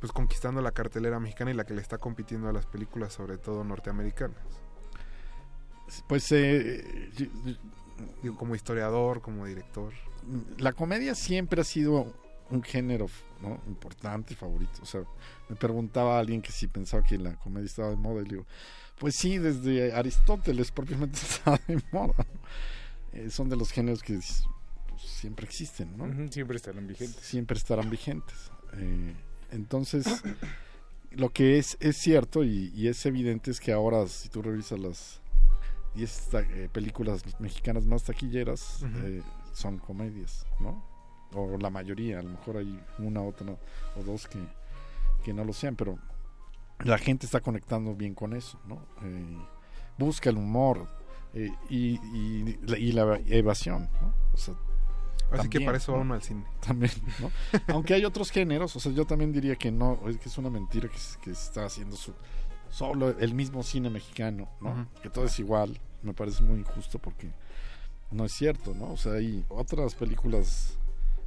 pues conquistando la cartelera mexicana y la que le está compitiendo a las películas sobre todo norteamericanas. Pues eh, Digo, como historiador, como director. la comedia siempre ha sido un género ¿no? importante, favorito. O sea, me preguntaba alguien que si pensaba que la comedia estaba de moda y le digo, pues sí, desde Aristóteles propiamente estaba de moda. Eh, son de los géneros que pues, siempre existen, ¿no? Siempre estarán vigentes. Siempre estarán vigentes. Eh, entonces, lo que es, es cierto y, y es evidente es que ahora, si tú revisas las 10 ta- eh, películas mexicanas más taquilleras, eh, son comedias, ¿no? O la mayoría, a lo mejor hay una otra o dos que, que no lo sean, pero la gente está conectando bien con eso, ¿no? Eh, busca el humor eh, y, y, la- y la evasión, ¿no? O sea, Así que para eso uno al cine. También, ¿no? Aunque hay otros géneros, o sea, yo también diría que no, es que es una mentira que, se- que está haciendo su, solo el mismo cine mexicano, ¿no? Que todo es igual, me parece muy injusto porque no es cierto, ¿no? O sea, hay otras películas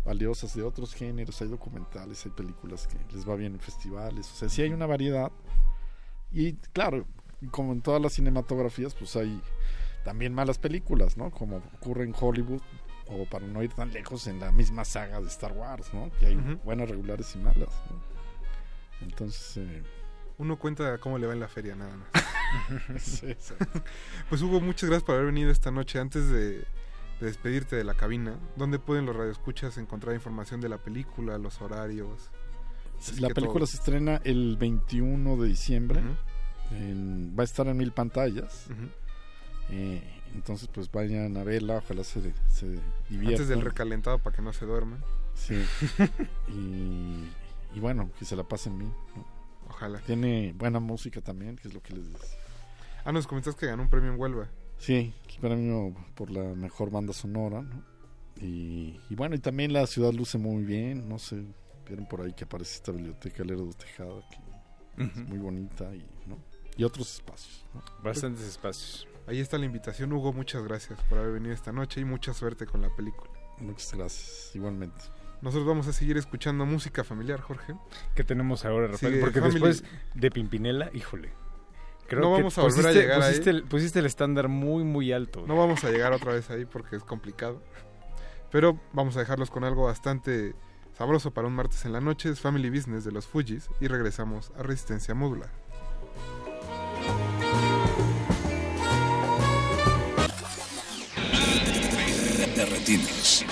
valiosas de otros géneros, hay documentales, hay películas que les va bien en festivales, o sea, sí hay una variedad. Y claro, como en todas las cinematografías, pues hay también malas películas, ¿no? Como ocurre en Hollywood, o para no ir tan lejos, en la misma saga de Star Wars, ¿no? Que hay buenas, regulares y malas, ¿no? Entonces, eh, Uno cuenta cómo le va en la feria nada más. Sí, pues Hugo, muchas gracias por haber venido esta noche. Antes de, de despedirte de la cabina, ¿dónde pueden los radioescuchas encontrar información de la película, los horarios? Así la película todo. se estrena el 21 de diciembre. En- va a estar en mil pantallas. Eh, entonces, pues vayan a verla, ojalá se, se diviertan. Antes del recalentado para que no se duerman. Sí. y, y bueno, que se la pasen bien. ¿no? Ojalá. Tiene buena música también, que es lo que les Ah, nos comentaste que ganó un premio en Huelva. Sí, el premio por la mejor banda sonora, ¿no? Y, y bueno, y también la ciudad luce muy bien, no sé, vieron por ahí que aparece esta biblioteca Lerdo Tejada, que es muy bonita y, ¿no? y otros espacios. ¿no? Bastantes espacios. Ahí está la invitación, Hugo. Muchas gracias por haber venido esta noche y mucha suerte con la película. Muchas gracias, igualmente. Nosotros vamos a seguir escuchando música familiar, Jorge. ¿Qué tenemos ahora, Rafael? Porque Family. después de Pimpinela, híjole. Creo No que vamos a volver a pusiste- llegar ahí. pusiste el, pusiste el estándar muy, muy alto. No vamos a llegar otra vez ahí porque es complicado. Pero vamos a dejarlos con algo bastante sabroso para un martes en la noche. Es Family Business de los Fujis y regresamos a Resistencia Módula. De retinas.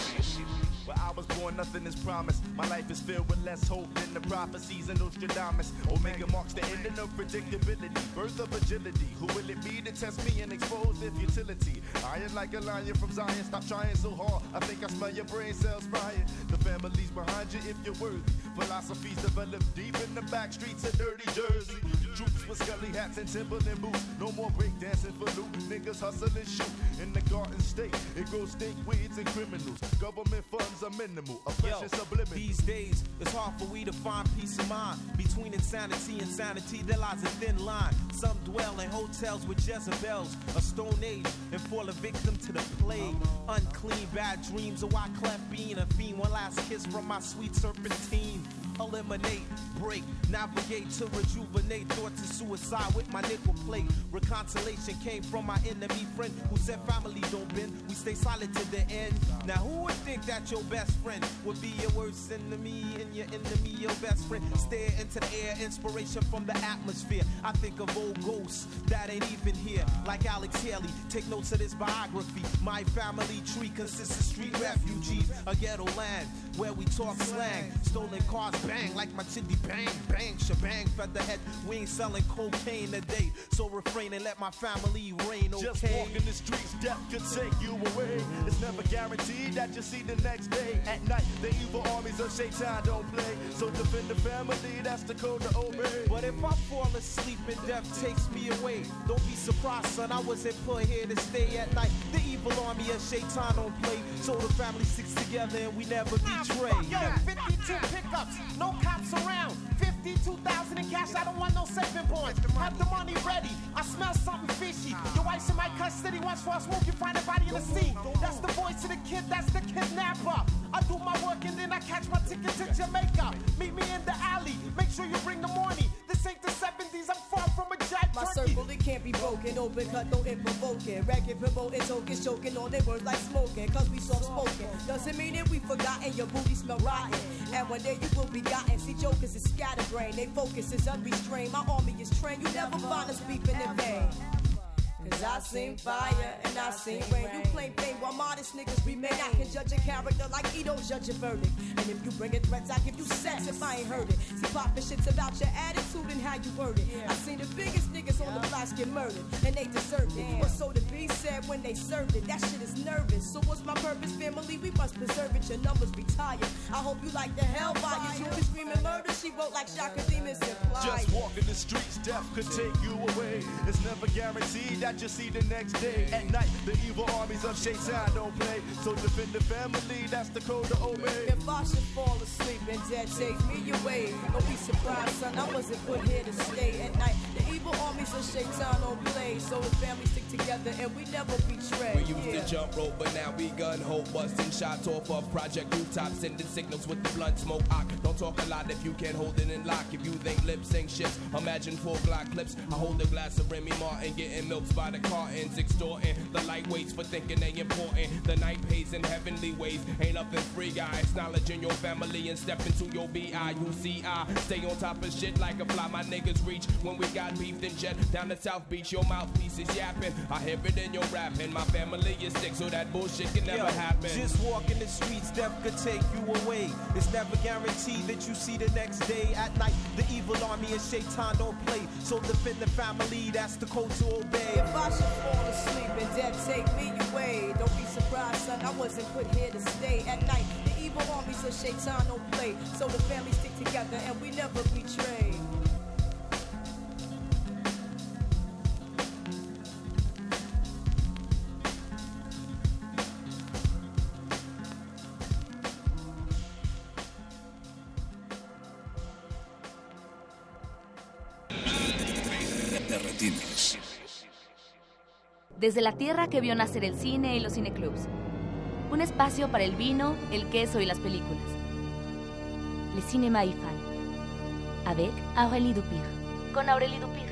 Nothing is promised. My life is filled with less hope than the prophecies of Nostradamus. Omega marks the ending of predictability, birth of agility. Who will it be to test me and expose their futility? Iron like a lion from Zion, stop trying so hard. I think I smell your brain cells frying. The family's behind you if you're worthy. Philosophies developed deep in the back streets of dirty Jersey. Troops with scully hats and Timberland boots. No more breakdancing for loot. Niggas hustle and shoot. In the garden state, it grows stink weeds and criminals. Government funds are minimal. Oppression subliminal. These days, it's hard for we to find peace of mind. Between insanity and sanity, there lies a thin line. Some dwell in hotels with Jezebels, a stone age, and fall a victim to the plague. Unclean, bad dreams, a white cleft being a fiend. One last kiss from my sweet serpentine. Eliminate, break, navigate to rejuvenate. Thoughts of suicide with my nickel plate. Reconciliation came from my enemy friend who said family don't bend. We stay solid to the end. Now who would think that your best friend would be your worst enemy and your enemy your best friend? Stare into the air, inspiration from the atmosphere. I think of old ghosts that ain't even here, like Alex Haley. Take notes of this biography. My family tree consists of street refugees, a ghetto land where we talk slang, stolen cars, bang like my chitty bang, bang, shebang, featherhead. We ain't selling cocaine today, so refrain and let my family reign, okay? Just walking the streets, death could take you away. It's never guaranteed that you see the next day. At night, the evil armies of Shaitan don't play. So defend the family, that's the code to obey. But if I fall asleep and death takes me away, don't be surprised, son. I wasn't put here to stay at night. The evil army of Shaitan don't play, so the family sticks together and we never betray. Yo, 52 pickups, no cops around. 52,000 in cash, I don't want no saving points. Have the money ready, I smell something fishy. Your wife's in my custody, once for a smoke, you find a body in the sea. That's the voice of the kid, that's the kidnapper. I do my work and then I catch my ticket to Jamaica. Meet me in the alley, make sure you bring the money. This ain't the 70s, I'm far from a jack My turkey. circle, it can't be broken. Open cut, don't it provoking. Racket, promoting, token, choking on their words like smoking. Cause we soft spoken. Doesn't mean that we forgotten. Your booty smell rotten. And one day you will be gotten. See, jokers is scatterbrained. They focus is unrestrained. My army is trained. You never find us beefing in vain. Cause I seen fire and I seen rain. You claim fame while modest niggas remain. I can judge a character like Edo judge a verdict. And if you bring it threats, I give you sex if I ain't heard it. See, poppin' shit's about your attitude and how you word it. I seen the biggest niggas on the blocks get murdered, and they deserved it. But so the B said when they served it, that shit is nervous. So what's my purpose, family? We must preserve it. Your numbers retired. I hope you like the hellfire. You be screaming murder. She wrote like Shaka Demons imply. Just walking the streets, death could take you away. It's never guaranteed that you see the next day. At night, the evil armies of Shaitan don't play. So defend the family, that's the code to obey. If I should fall asleep and death takes me away, don't be surprised, son. I wasn't put here to stay at night. The evil armies of Shaitan don't play, so the family stick together and we never betray. We used Yeah. to jump rope, but now we gun hope. Busting shots off of Project Rooftop, sending signals with the blunt smoke. I don't talk a lot if you can't hold it in lock. If you think lip sync shits, imagine full Glock clips. I hold a glass of Remy Martin, getting milks by the cartons, extorting the lightweights for thinking they important. The night pays in heavenly ways, ain't nothing free, guys. Acknowledging your family and step into your B-I-U-C-I. Stay on top of shit like a fly. My niggas reach when we got beef then jet down the South Beach. Your mouthpiece is yapping. I hear it in your rapping. My family is sick, so that bullshit can never Yo, happen. Just walking the streets, death could take you away. It's never guaranteed that you see the next day. At night, the evil army of Shaitan don't play. So defend the family, that's the code to obey. I should fall asleep and death take me away, don't be surprised, son. I wasn't put here to stay at night. The evil armies of Shaitan don't play, so the family stick together and we never betray. Desde la tierra que vio nacer el cine y los cineclubs. Un espacio para el vino, el queso y las películas. Le cinéma IFAL. Avec Aurélie Dupir. Con Aurélie Dupir.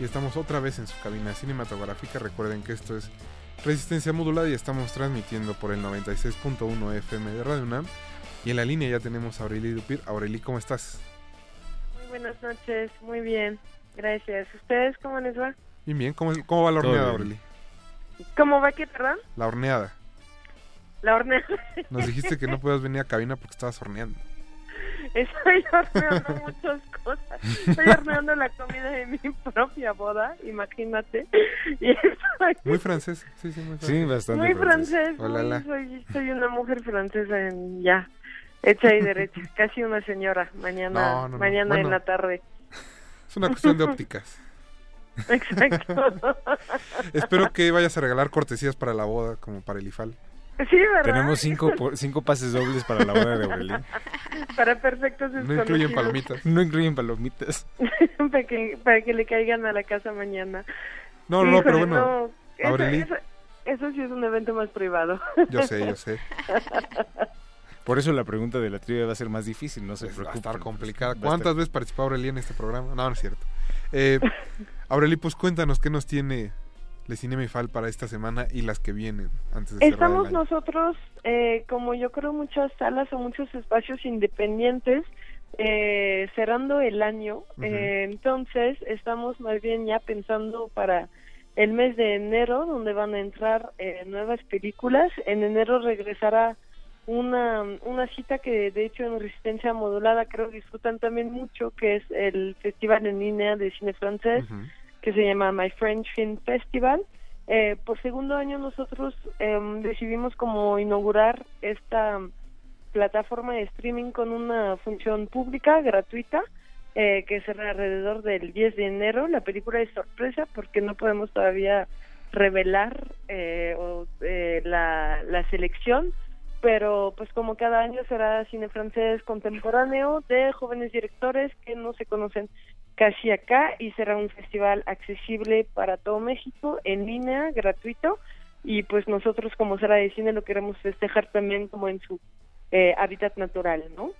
Y estamos otra vez en su cabina cinematográfica. Recuerden que esto es Resistencia Modulada y estamos transmitiendo por el 96.1 FM de Radio UNAM. Y en la línea ya tenemos a Aureli Dupir. Aureli, ¿cómo estás? Muy buenas noches, muy bien, gracias. ¿Ustedes cómo les va? Bien, bien. ¿Cómo, cómo va la horneada. Aureli? ¿Cómo va qué, perdón? La horneada. La horneada. Nos dijiste que no podías venir a cabina porque estabas horneando. Estoy horneando muchas cosas. Estoy horneando la comida de mi propia boda, imagínate. Y estoy Muy francés. Sí, sí, muy francés. Sí, bastante muy francés. Hola, muy- la. soy, soy una mujer francesa en ya, hecha y derecha. Casi una señora. Mañana, No, no, no. mañana en la tarde. Es una cuestión de ópticas. Exacto. Espero que vayas a regalar cortesías para la boda, como para el IFAL. Sí, ¿verdad? Tenemos cinco, por- cinco pases dobles para la boda de Aurelín. Para perfectos No incluyen palomitas. No incluyen palomitas. para, que, para que le caigan a la casa mañana. No, no, pero bueno, no, eso, Aureli. eso- eso sí es un evento más privado. Yo sé, yo sé. Por eso la pregunta de la trivia va a ser más difícil, no se Va a estar complicada. Va a ¿Cuántas estar- veces participó Aureli en este programa? No, no es cierto. Eh, Aureli, pues cuéntanos qué nos tiene Le Cinema IFAL para esta semana y las que vienen antes de cerrar Estamos el año. nosotros, eh, como yo creo, muchas salas o muchos espacios independientes eh, cerrando el año. Eh, entonces, estamos más bien ya pensando para el mes de enero, donde van a entrar eh, nuevas películas. En enero regresará una, una cita que de hecho en Resistencia Modulada creo disfrutan también mucho, que es el Festival en línea de cine francés, que se llama My French Film Festival. Eh, por segundo año nosotros em, decidimos como inaugurar esta plataforma de streaming con una función pública gratuita eh, que será alrededor del 10 de enero. La película es sorpresa porque no podemos todavía revelar eh, o, eh, la, la selección, pero pues como cada año será cine francés contemporáneo de jóvenes directores que no se conocen casi acá y será un festival accesible para todo México en línea, gratuito y pues nosotros como sala de cine lo queremos festejar también como en su eh, hábitat natural, ¿no?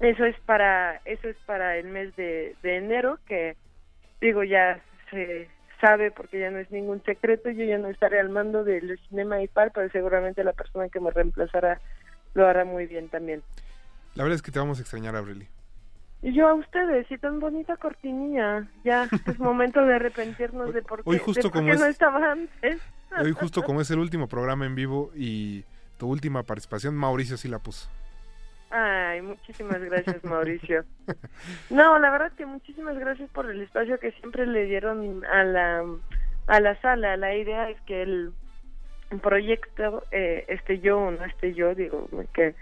Eso es para eso es para el mes de, de enero que digo ya se sabe porque ya no es ningún secreto, yo ya no estaré al mando del Cinema IPAR, pero seguramente la persona que me reemplazará lo hará muy bien también. La verdad es que te vamos a extrañar, Abreli. Y yo a ustedes, y tan bonita cortinilla, ya es momento de arrepentirnos de por qué, hoy justo de por como qué es- no estaba antes. Hoy justo como es el último programa en vivo y tu última participación, Mauricio sí la puso. Ay, muchísimas gracias, Mauricio. No, la verdad que muchísimas gracias por el espacio que siempre le dieron a la a la sala. La idea es que el proyecto eh, esté yo o no esté yo, digo, que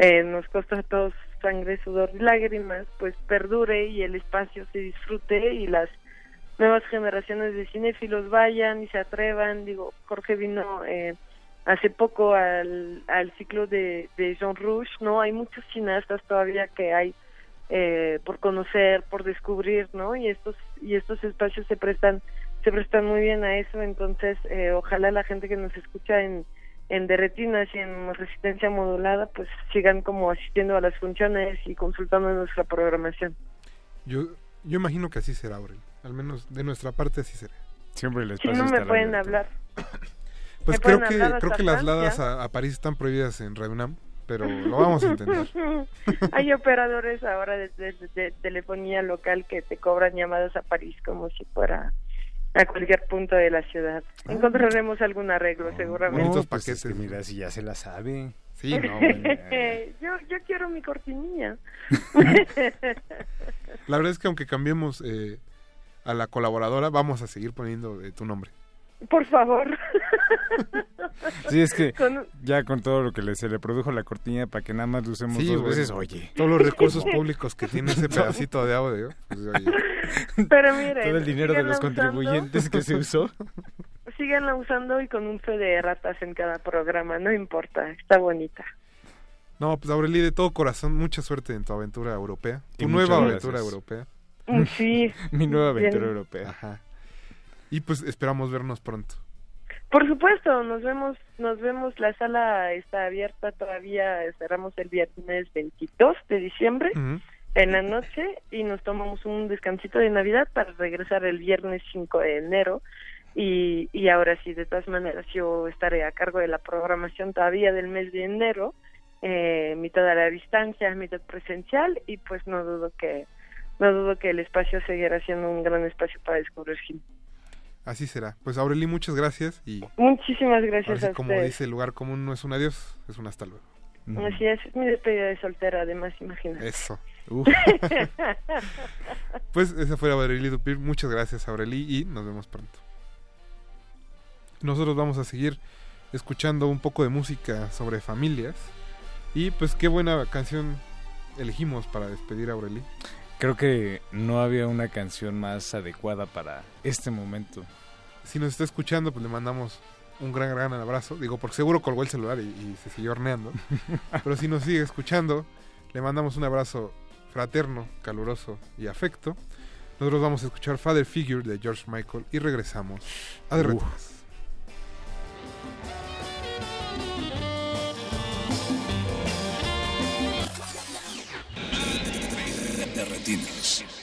eh, nos costó a todos sangre, sudor y lágrimas, pues perdure y el espacio se disfrute y las nuevas generaciones de cinéfilos vayan y se atrevan. Digo, Jorge vino eh, hace poco al, al ciclo de, de Jean Rouge, ¿no? Hay muchos cineastas todavía que hay eh, por conocer, por descubrir, ¿no? Y estos y estos espacios se prestan se prestan muy bien a eso, entonces eh, ojalá la gente que nos escucha en en Derretinas y en Resistencia Modulada pues sigan como asistiendo a las funciones y consultando nuestra programación. Yo, yo imagino que así será, Aurel. Al menos de nuestra parte así será. Siempre el Si no me pueden hablar. Pues ¿Me creo que, creo que las ladas a, a París están prohibidas en Radio UNAM, pero lo vamos a intentar. Hay operadores ahora de, de- de telefonía local que te cobran llamadas a París como si fuera a cualquier punto de la ciudad. Encontraremos algún arreglo seguramente. Bonitos pues paquetes. es que mira, si ya se la sabe. Sí, no, bueno. yo, yo quiero mi cortinilla. La verdad es que aunque cambiemos eh, a la colaboradora, vamos a seguir poniendo eh, tu nombre. Por favor. Sí, es que Con- ya con todo lo que le, se le produjo la cortina para que nada más lo usemos dos bueno. veces, oye. Todos los recursos públicos que tiene ese pedacito de audio. pues, oye. Pero miren, Todo el dinero de los usando. contribuyentes que se usó. Síganla usando y con un fe de ratas en cada programa, no importa, está bonita. No, pues Aureli, de todo corazón, mucha suerte en tu aventura europea. Tu Y nueva aventura gracias. europea. Mm, Sí. Mi nueva aventura Bien. europea. Ajá. Y pues esperamos vernos pronto. Por supuesto, nos vemos, nos vemos, la sala está abierta todavía, cerramos el viernes 22 de diciembre en la noche y nos tomamos un descansito de Navidad para regresar el viernes 5 de enero y, y ahora sí, de todas maneras, yo estaré a cargo de la programación todavía del mes de enero, eh, mitad a la distancia, mitad presencial y pues no dudo que no dudo que el espacio seguirá siendo un gran espacio para descubrir. Así será. Pues Aureli, muchas gracias y Muchísimas ahora gracias sí, a como ustedes. dice el lugar común no es un adiós, es un hasta luego. Así es, es mi despedida de soltera, además, imagínate. Eso. Pues esa fue Aureli Dupir. Muchas gracias, Aureli, y nos vemos pronto. Nosotros vamos a seguir escuchando un poco de música sobre familias. Y pues qué buena canción elegimos para despedir a Aureli. Creo que no había una canción más adecuada para este momento. Si nos está escuchando, pues le mandamos un gran, gran abrazo. Digo, porque seguro colgó el celular y, y se siguió horneando. Pero si nos sigue escuchando, le mandamos un abrazo fraterno, caluroso y afecto. Nosotros vamos a escuchar Father Figure de George Michael y regresamos a The Uh.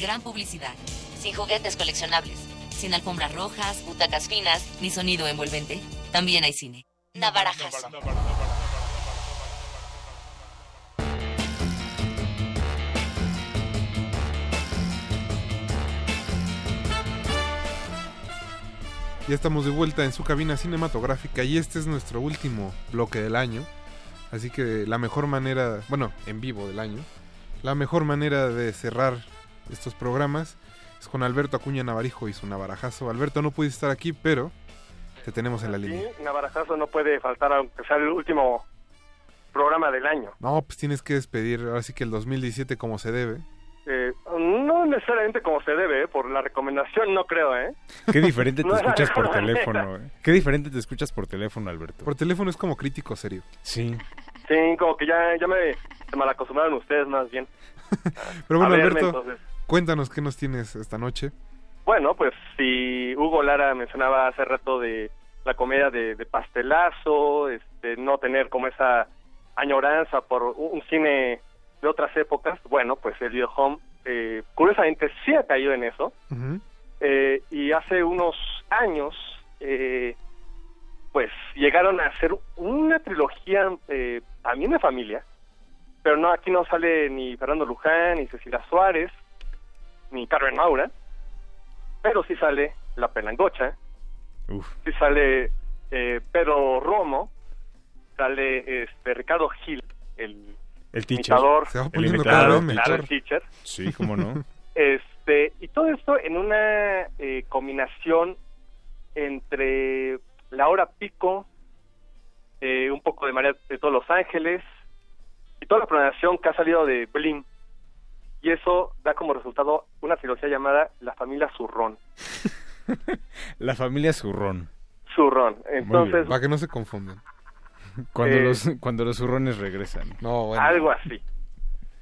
Gran publicidad, sin juguetes coleccionables, sin alfombras rojas, butacas finas, ni sonido envolvente. También hay cine. Navarajas. Ya estamos de vuelta en su cabina cinematográfica y este es nuestro último bloque del año. Así que la mejor manera, bueno, en vivo del año, la mejor manera de cerrar estos programas es con Alberto Acuña Navarijo y su navarajazo. Alberto, no pudiste estar aquí, pero te tenemos en la línea. Sí, Navarajazo no puede faltar aunque sea el último programa del año. No, pues tienes que despedir ahora sí que el 2017 como se debe. Eh, no necesariamente como se debe, ¿eh? por la recomendación no creo, ¿eh? Qué diferente te No escuchas por teléfono. eh. Qué diferente te escuchas por teléfono, Alberto. Por teléfono es como crítico serio. Sí. Sí, como que ya, ya me se malacostumbraron ustedes más bien. Pero bueno, A verme, Alberto, entonces. Cuéntanos qué nos tienes esta noche. Bueno, pues si Hugo Lara mencionaba hace rato de la comedia de, de pastelazo, este, no tener como esa añoranza por un, un cine de otras épocas, bueno, pues el video home eh, curiosamente sí ha caído en eso. Eh, y hace unos años, eh, pues llegaron a hacer una trilogía eh, también de familia, pero no aquí no sale ni Fernando Luján, ni Cecilia Suárez, ni Carmen Maura, pero sí sale La Pelangocha, sí sale eh, Pedro Romo, sale este Ricardo Gil, el El teacher. imitador, Se va el imitador, claro, el teacher. Sí, cómo no. Este, y todo esto en una eh, combinación entre la hora pico, eh, un poco de María de todos los Ángeles y toda la programación que ha salido de Blim. Y eso da como resultado una trilogía llamada La familia Zurrón. La familia Zurrón. Zurrón. Entonces, para que no se confundan. Cuando, Eh, los, cuando los zurrones regresan. No, algo así.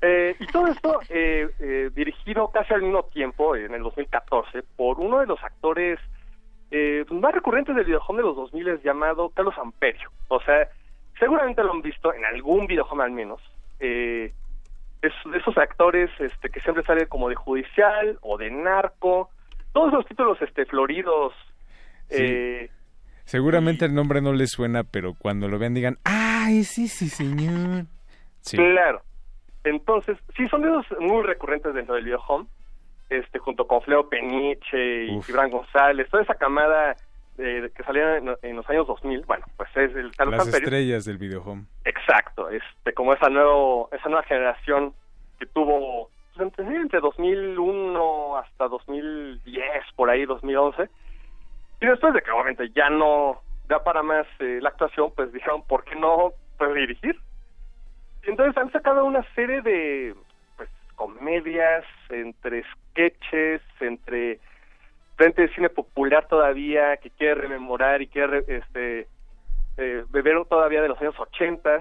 Eh, y todo esto eh, eh, dirigido casi al mismo tiempo, en el 2014, por uno de los actores eh, más recurrentes del videojuego de los 2000 llamado Carlos Amperio. O sea, seguramente lo han visto en algún videojuego al menos. Eh, de esos actores este, que siempre sale como de judicial o de narco. Todos esos títulos este, floridos. eh, Seguramente el nombre no les suena, pero cuando lo vean digan, ¡ay, sí, sí, señor! Sí. Claro. Entonces, sí, son de esos muy recurrentes dentro del videohome, este, junto con Fleo Peniche y Gibran González, toda esa camada eh, que salía en, en los años 2000, bueno, pues es el Carlos Las Amperio. estrellas del videohome. Exacto, este, como esa, nuevo, esa nueva generación que tuvo pues, entre, entre 2001 hasta 2010, por ahí, 2011. Y después de que obviamente ya no da para más eh, la actuación, pues dijeron, ¿por qué no pues, dirigir? Y entonces han sacado una serie de pues, comedias, entre sketches, entre frente de cine popular todavía, que quiere rememorar y quiere este, eh, beber todavía de los años 80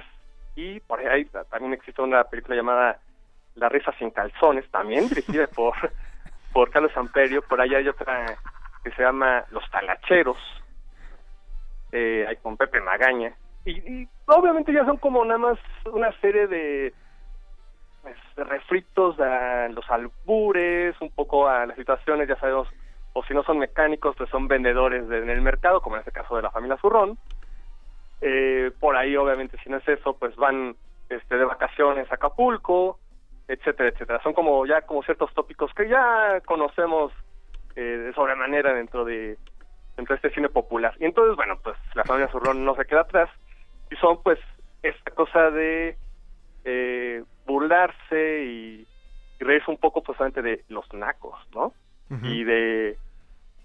y por ahí también existe una película llamada La risa sin calzones, también dirigida por, por Carlos Amperio, por ahí hay otra que se llama Los Talacheros, eh, hay con Pepe Magaña, y, y obviamente ya son como nada más una serie de pues, de refritos a los albures, un poco a las situaciones, ya sabemos, o si no son mecánicos, pues son vendedores de- en el mercado, como en este caso de la familia Zurrón. Eh, por ahí, obviamente, si no es eso, pues van este, de vacaciones a Acapulco, etcétera, etcétera. Son como ya como ciertos tópicos que ya conocemos eh, de sobremanera dentro de dentro de este cine popular. Y entonces, bueno, pues la familia Zurrón no se queda atrás y son pues esta cosa de eh, burlarse y, y reírse un poco pues de los nacos, ¿no? y de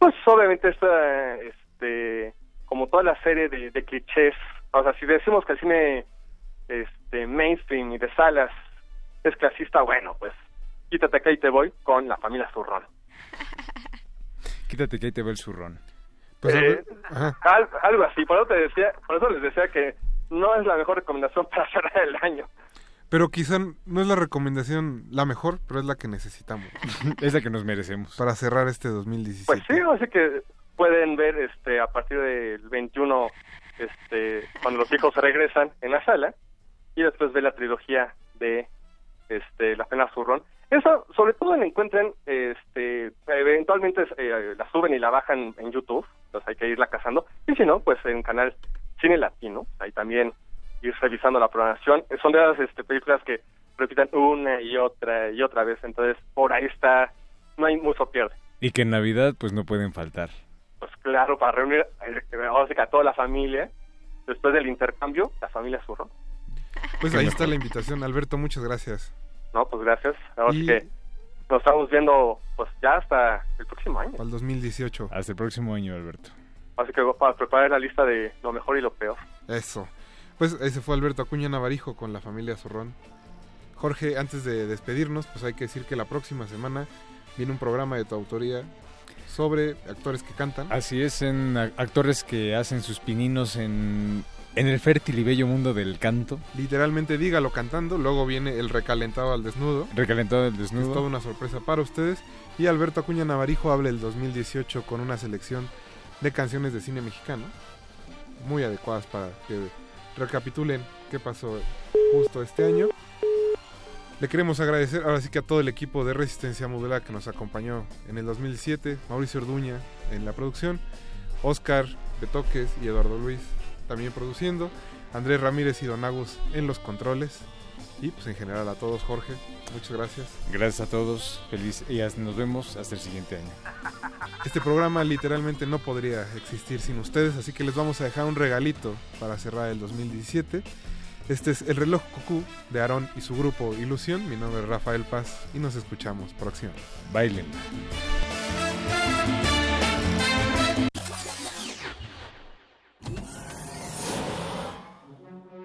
pues obviamente esta este como toda la serie de, de clichés o sea si decimos que el cine este mainstream y de salas es clasista bueno pues quítate que ahí te voy con la familia Zurrón. Quítate que ahí te ve el zurrón. Pues, Eh, al- algo así por eso te decía por eso les decía que no es la mejor recomendación para cerrar el año Pero quizá no es la recomendación la mejor, pero es la que necesitamos. es la que nos merecemos. Para cerrar este 2017. Pues sí, así que pueden ver este a partir del 21 este cuando los hijos regresan en la sala y después ver la trilogía de este La pena zurrón. Eso sobre todo la encuentran este eventualmente eh, la suben y la bajan en YouTube, entonces hay que irla cazando y si no, pues en canal Cine Latino, ahí también ir revisando la programación. Son de las este, películas que repitan una y otra y otra vez, entonces por ahí está no hay mucho pierde. Y que en Navidad pues no pueden faltar. pues claro, para reunir eh, a toda la familia, después del intercambio, la familia Zurro. Pues ahí está la invitación. Alberto, muchas gracias. No, pues gracias. Ahora Y- que nos estamos viendo pues ya hasta el próximo año. Al 2018. Hasta el próximo año, Alberto. Así que para preparar la lista de lo mejor y lo peor. Eso. Pues ese fue Alberto Acuña Navarijo con la familia Zorrón. Jorge, antes de despedirnos, pues hay que decir que la próxima semana viene un programa de tu autoría sobre actores que cantan. Así es, en actores que hacen sus pininos en, en el fértil y bello mundo del canto. Literalmente dígalo cantando, luego viene el recalentado al desnudo. Recalentado Es desnudo. toda una sorpresa para ustedes. Y Alberto Acuña Navarijo habla el 2018 con una selección de canciones de cine mexicano. Muy adecuadas para que recapitulen qué pasó justo este año. Le queremos agradecer ahora sí que a todo el equipo de Resistencia Modulada que nos acompañó en el 2007, Mauricio Orduña en la producción, Oscar Betoques y Eduardo Luis también produciendo, Andrés Ramírez y Don Agus en los controles y pues en general a todos Jorge, muchas gracias. Gracias a todos, feliz y nos vemos hasta el siguiente año. Este programa literalmente no podría existir sin ustedes, así que les vamos a dejar un regalito para cerrar el 2017. Este es el reloj cucú de Aarón y su grupo Ilusión. Mi nombre es Rafael Paz y nos escuchamos próximo. Bailen.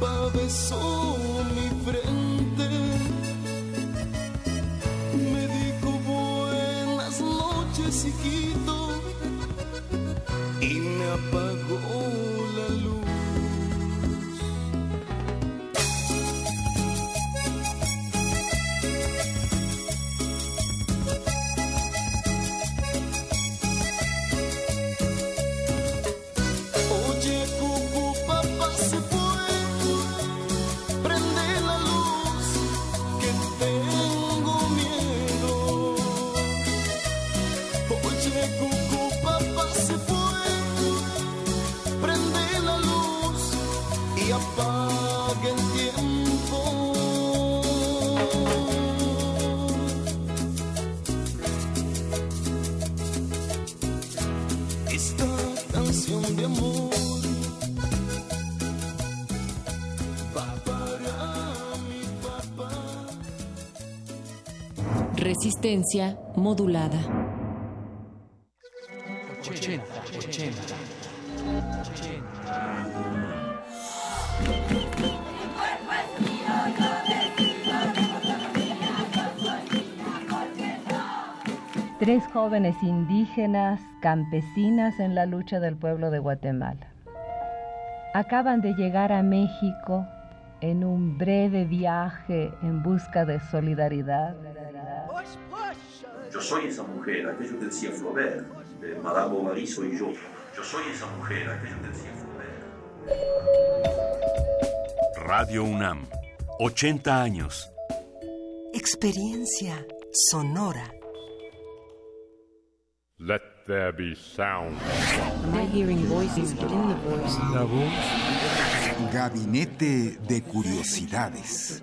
Papá besó mi frente. Me dijo buenas noches, hijito. Y me apagó Resistencia modulada. 80, 80. Tres jóvenes indígenas, campesinas en la lucha del pueblo de Guatemala. Acaban de llegar a México en un breve viaje en busca de solidaridad. Yo soy esa mujer, aquello que decía Flaubert, de Madame Bovary soy yo. Yo soy esa mujer, aquello que decía Flaubert. Radio UNAM, 80 años. Experiencia sonora. Let there be sound. Hearing voices, but in the voice. La voz. Gabinete de Curiosidades.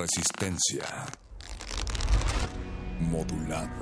Resistencia modulada.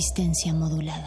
Resistencia modulada.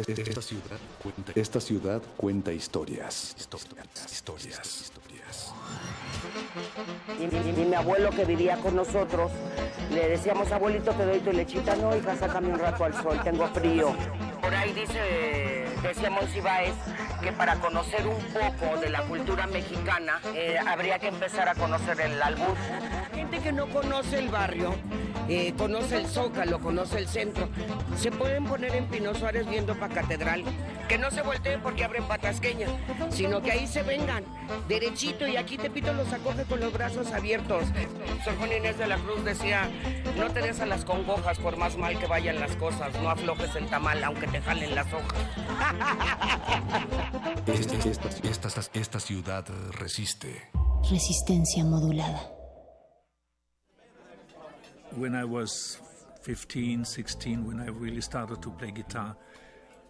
Esta ciudad cuenta, esta ciudad cuenta historias. Historias. Historias. historias. Y, y- y mi abuelo que vivía con nosotros, le decíamos, abuelito, te doy tu lechita. No, hija, sácame un rato al sol, tengo frío. Por ahí dice, decía Monsiváis, que para conocer un poco de la cultura mexicana, eh, habría que empezar a conocer el albur. Gente que no conoce el barrio, eh, conoce el Zócalo, conoce el centro, se pueden poner en Pino Suárez viendo Catedral. Que no se volteen porque abren patasqueña, sino que ahí se vengan, derechito, y aquí Tepito los acoge con los brazos abiertos. Sor Juana Inés de la Cruz decía, no te des a las congojas por más mal que vayan las cosas, no aflojes el tamal aunque te jalen las hojas. Esta, esta- esta- esta ciudad resiste. Resistencia modulada. When I was 15, 16, when I really started to play guitar,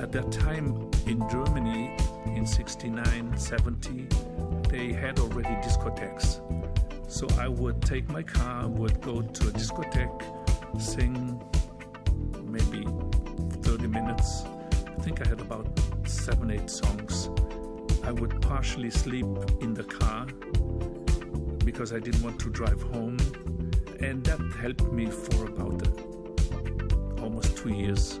At that time in Germany in 69, 70, they had already discotheques. So I would take my car, would go to a discotheque, sing maybe 30 minutes. I think I had about seven, eight songs. I would partially sleep in the car because I didn't want to drive home. And that helped me for about uh, almost two years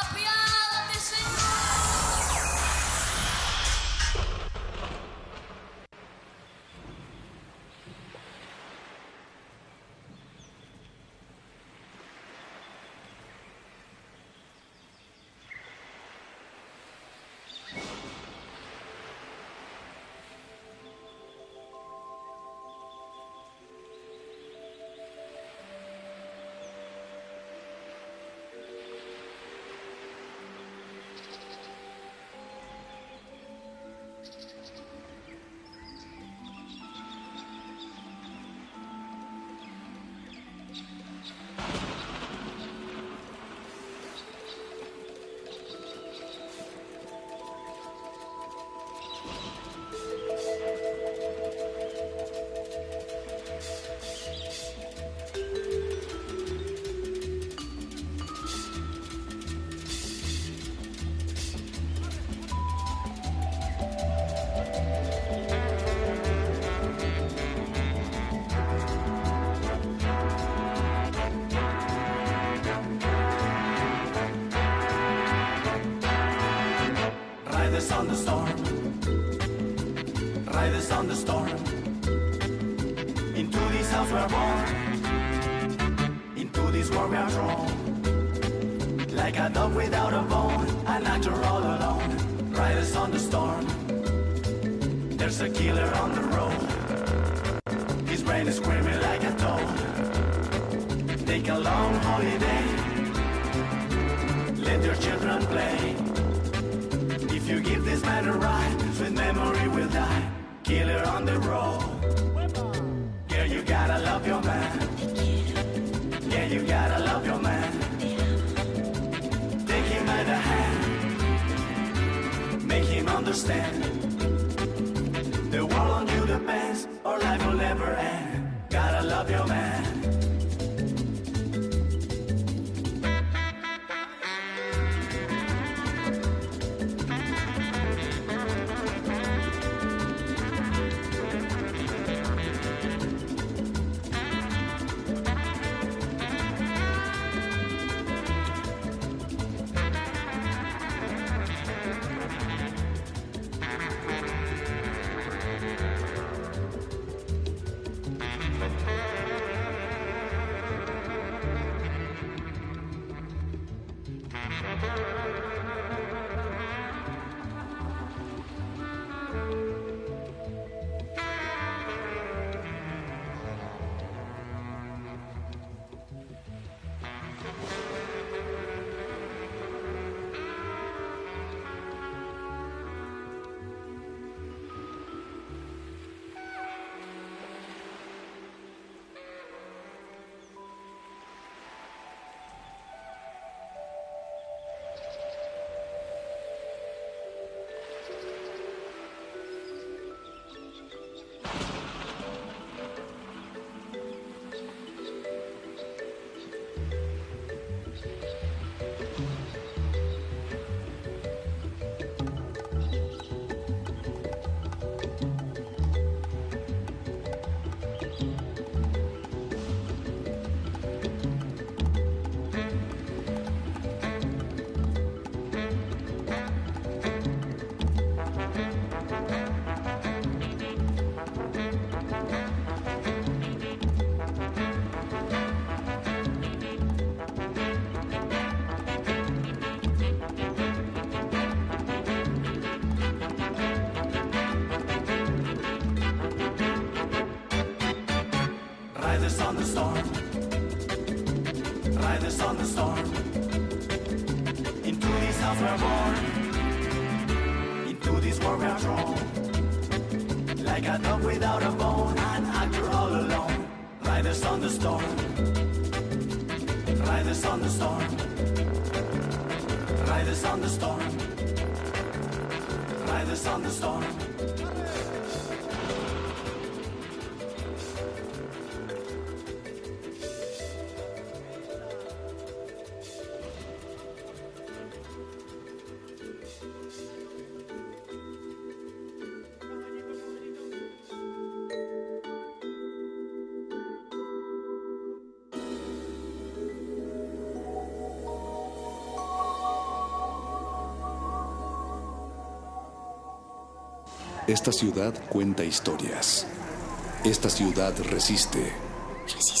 Esta ciudad cuenta historias. Esta ciudad resiste. Resiste.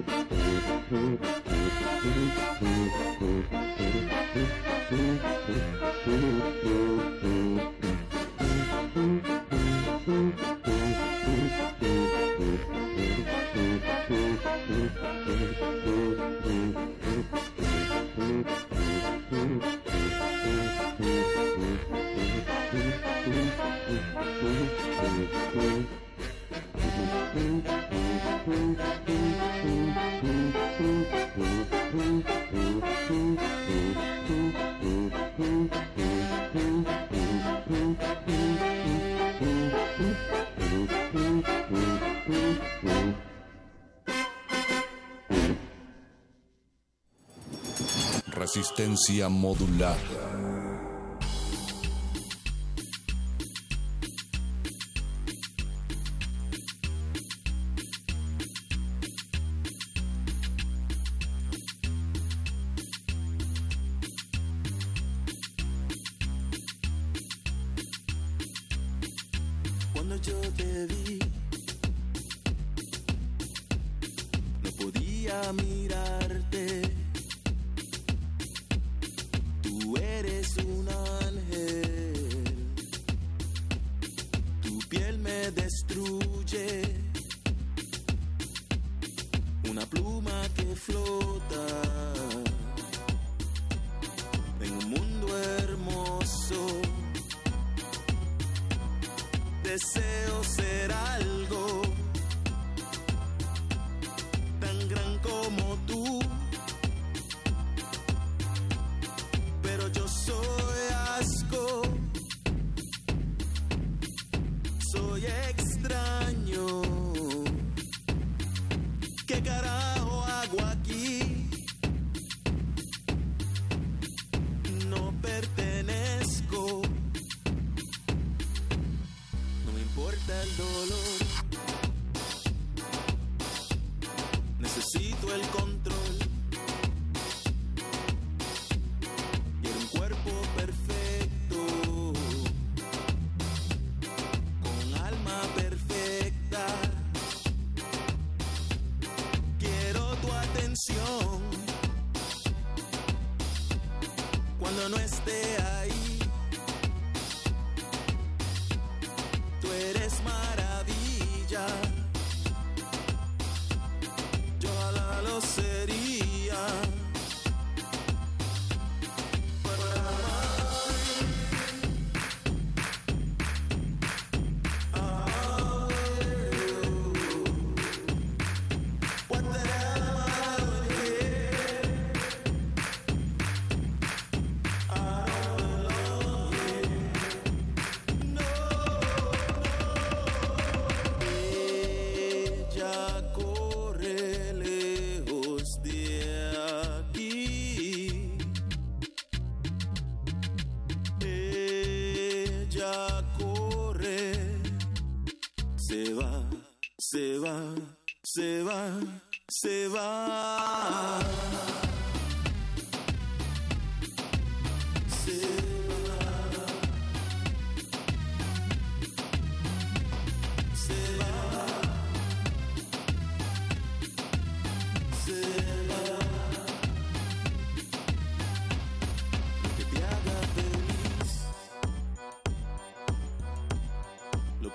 Thank you. Resistencia modulada.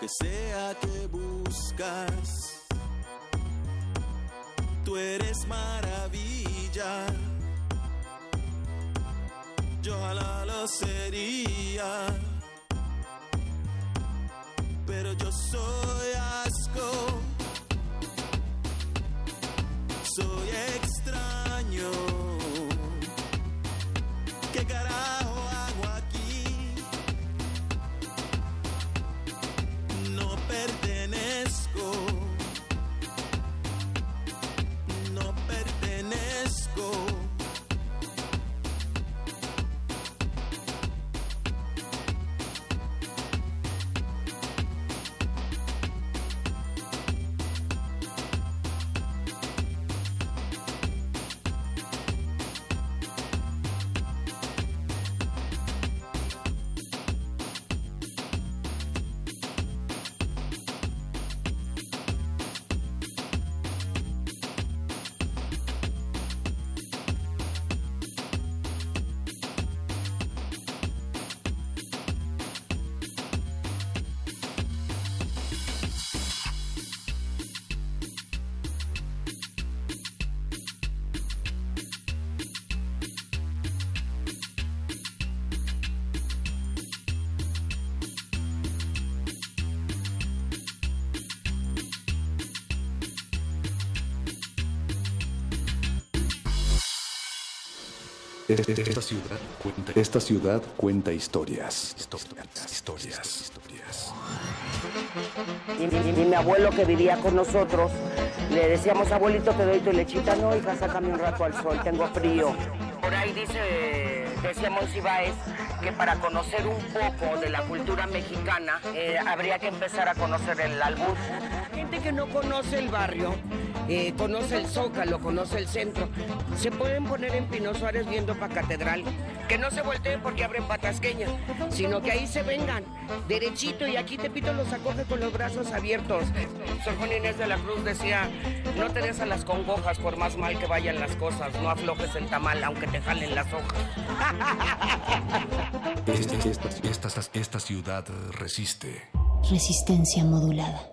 que sea que buscas. Tú eres maravilla. Yo ojalá lo sería. Pero yo soy asco. Soy ex Esta ciudad cuenta, esta ciudad cuenta historias. Historias. Historias. historias. Y, y- y mi abuelo que vivía con nosotros, le decíamos, abuelito, te doy tu lechita. No, hija, sácame un rato al sol, tengo frío. Por ahí dice, decía Monsiváis, que para conocer un poco de la cultura mexicana, eh, habría que empezar a conocer el albur. Gente que no conoce el barrio, eh, conoce el Zócalo, conoce el centro, se pueden poner en Pino Suárez viendo para Catedral. Que no se volteen porque abren patasqueña, sino que ahí se vengan, derechito, y aquí Tepito los acoge con los brazos abiertos. Sor Juana Inés de la Cruz decía, no te des a las congojas por más mal que vayan las cosas, no aflojes el tamal aunque te jalen las hojas. Esta, esta- esta- esta ciudad resiste. Resistencia modulada.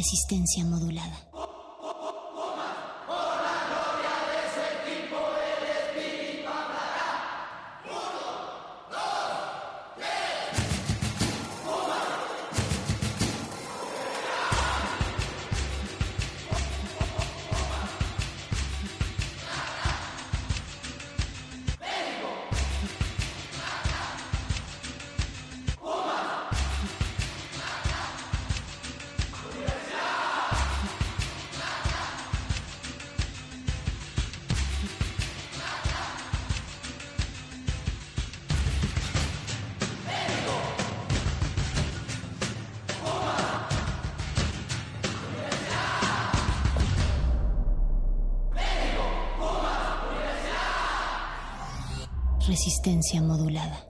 Resistencia modulada. Resistencia modulada.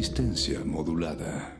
Resistencia modulada.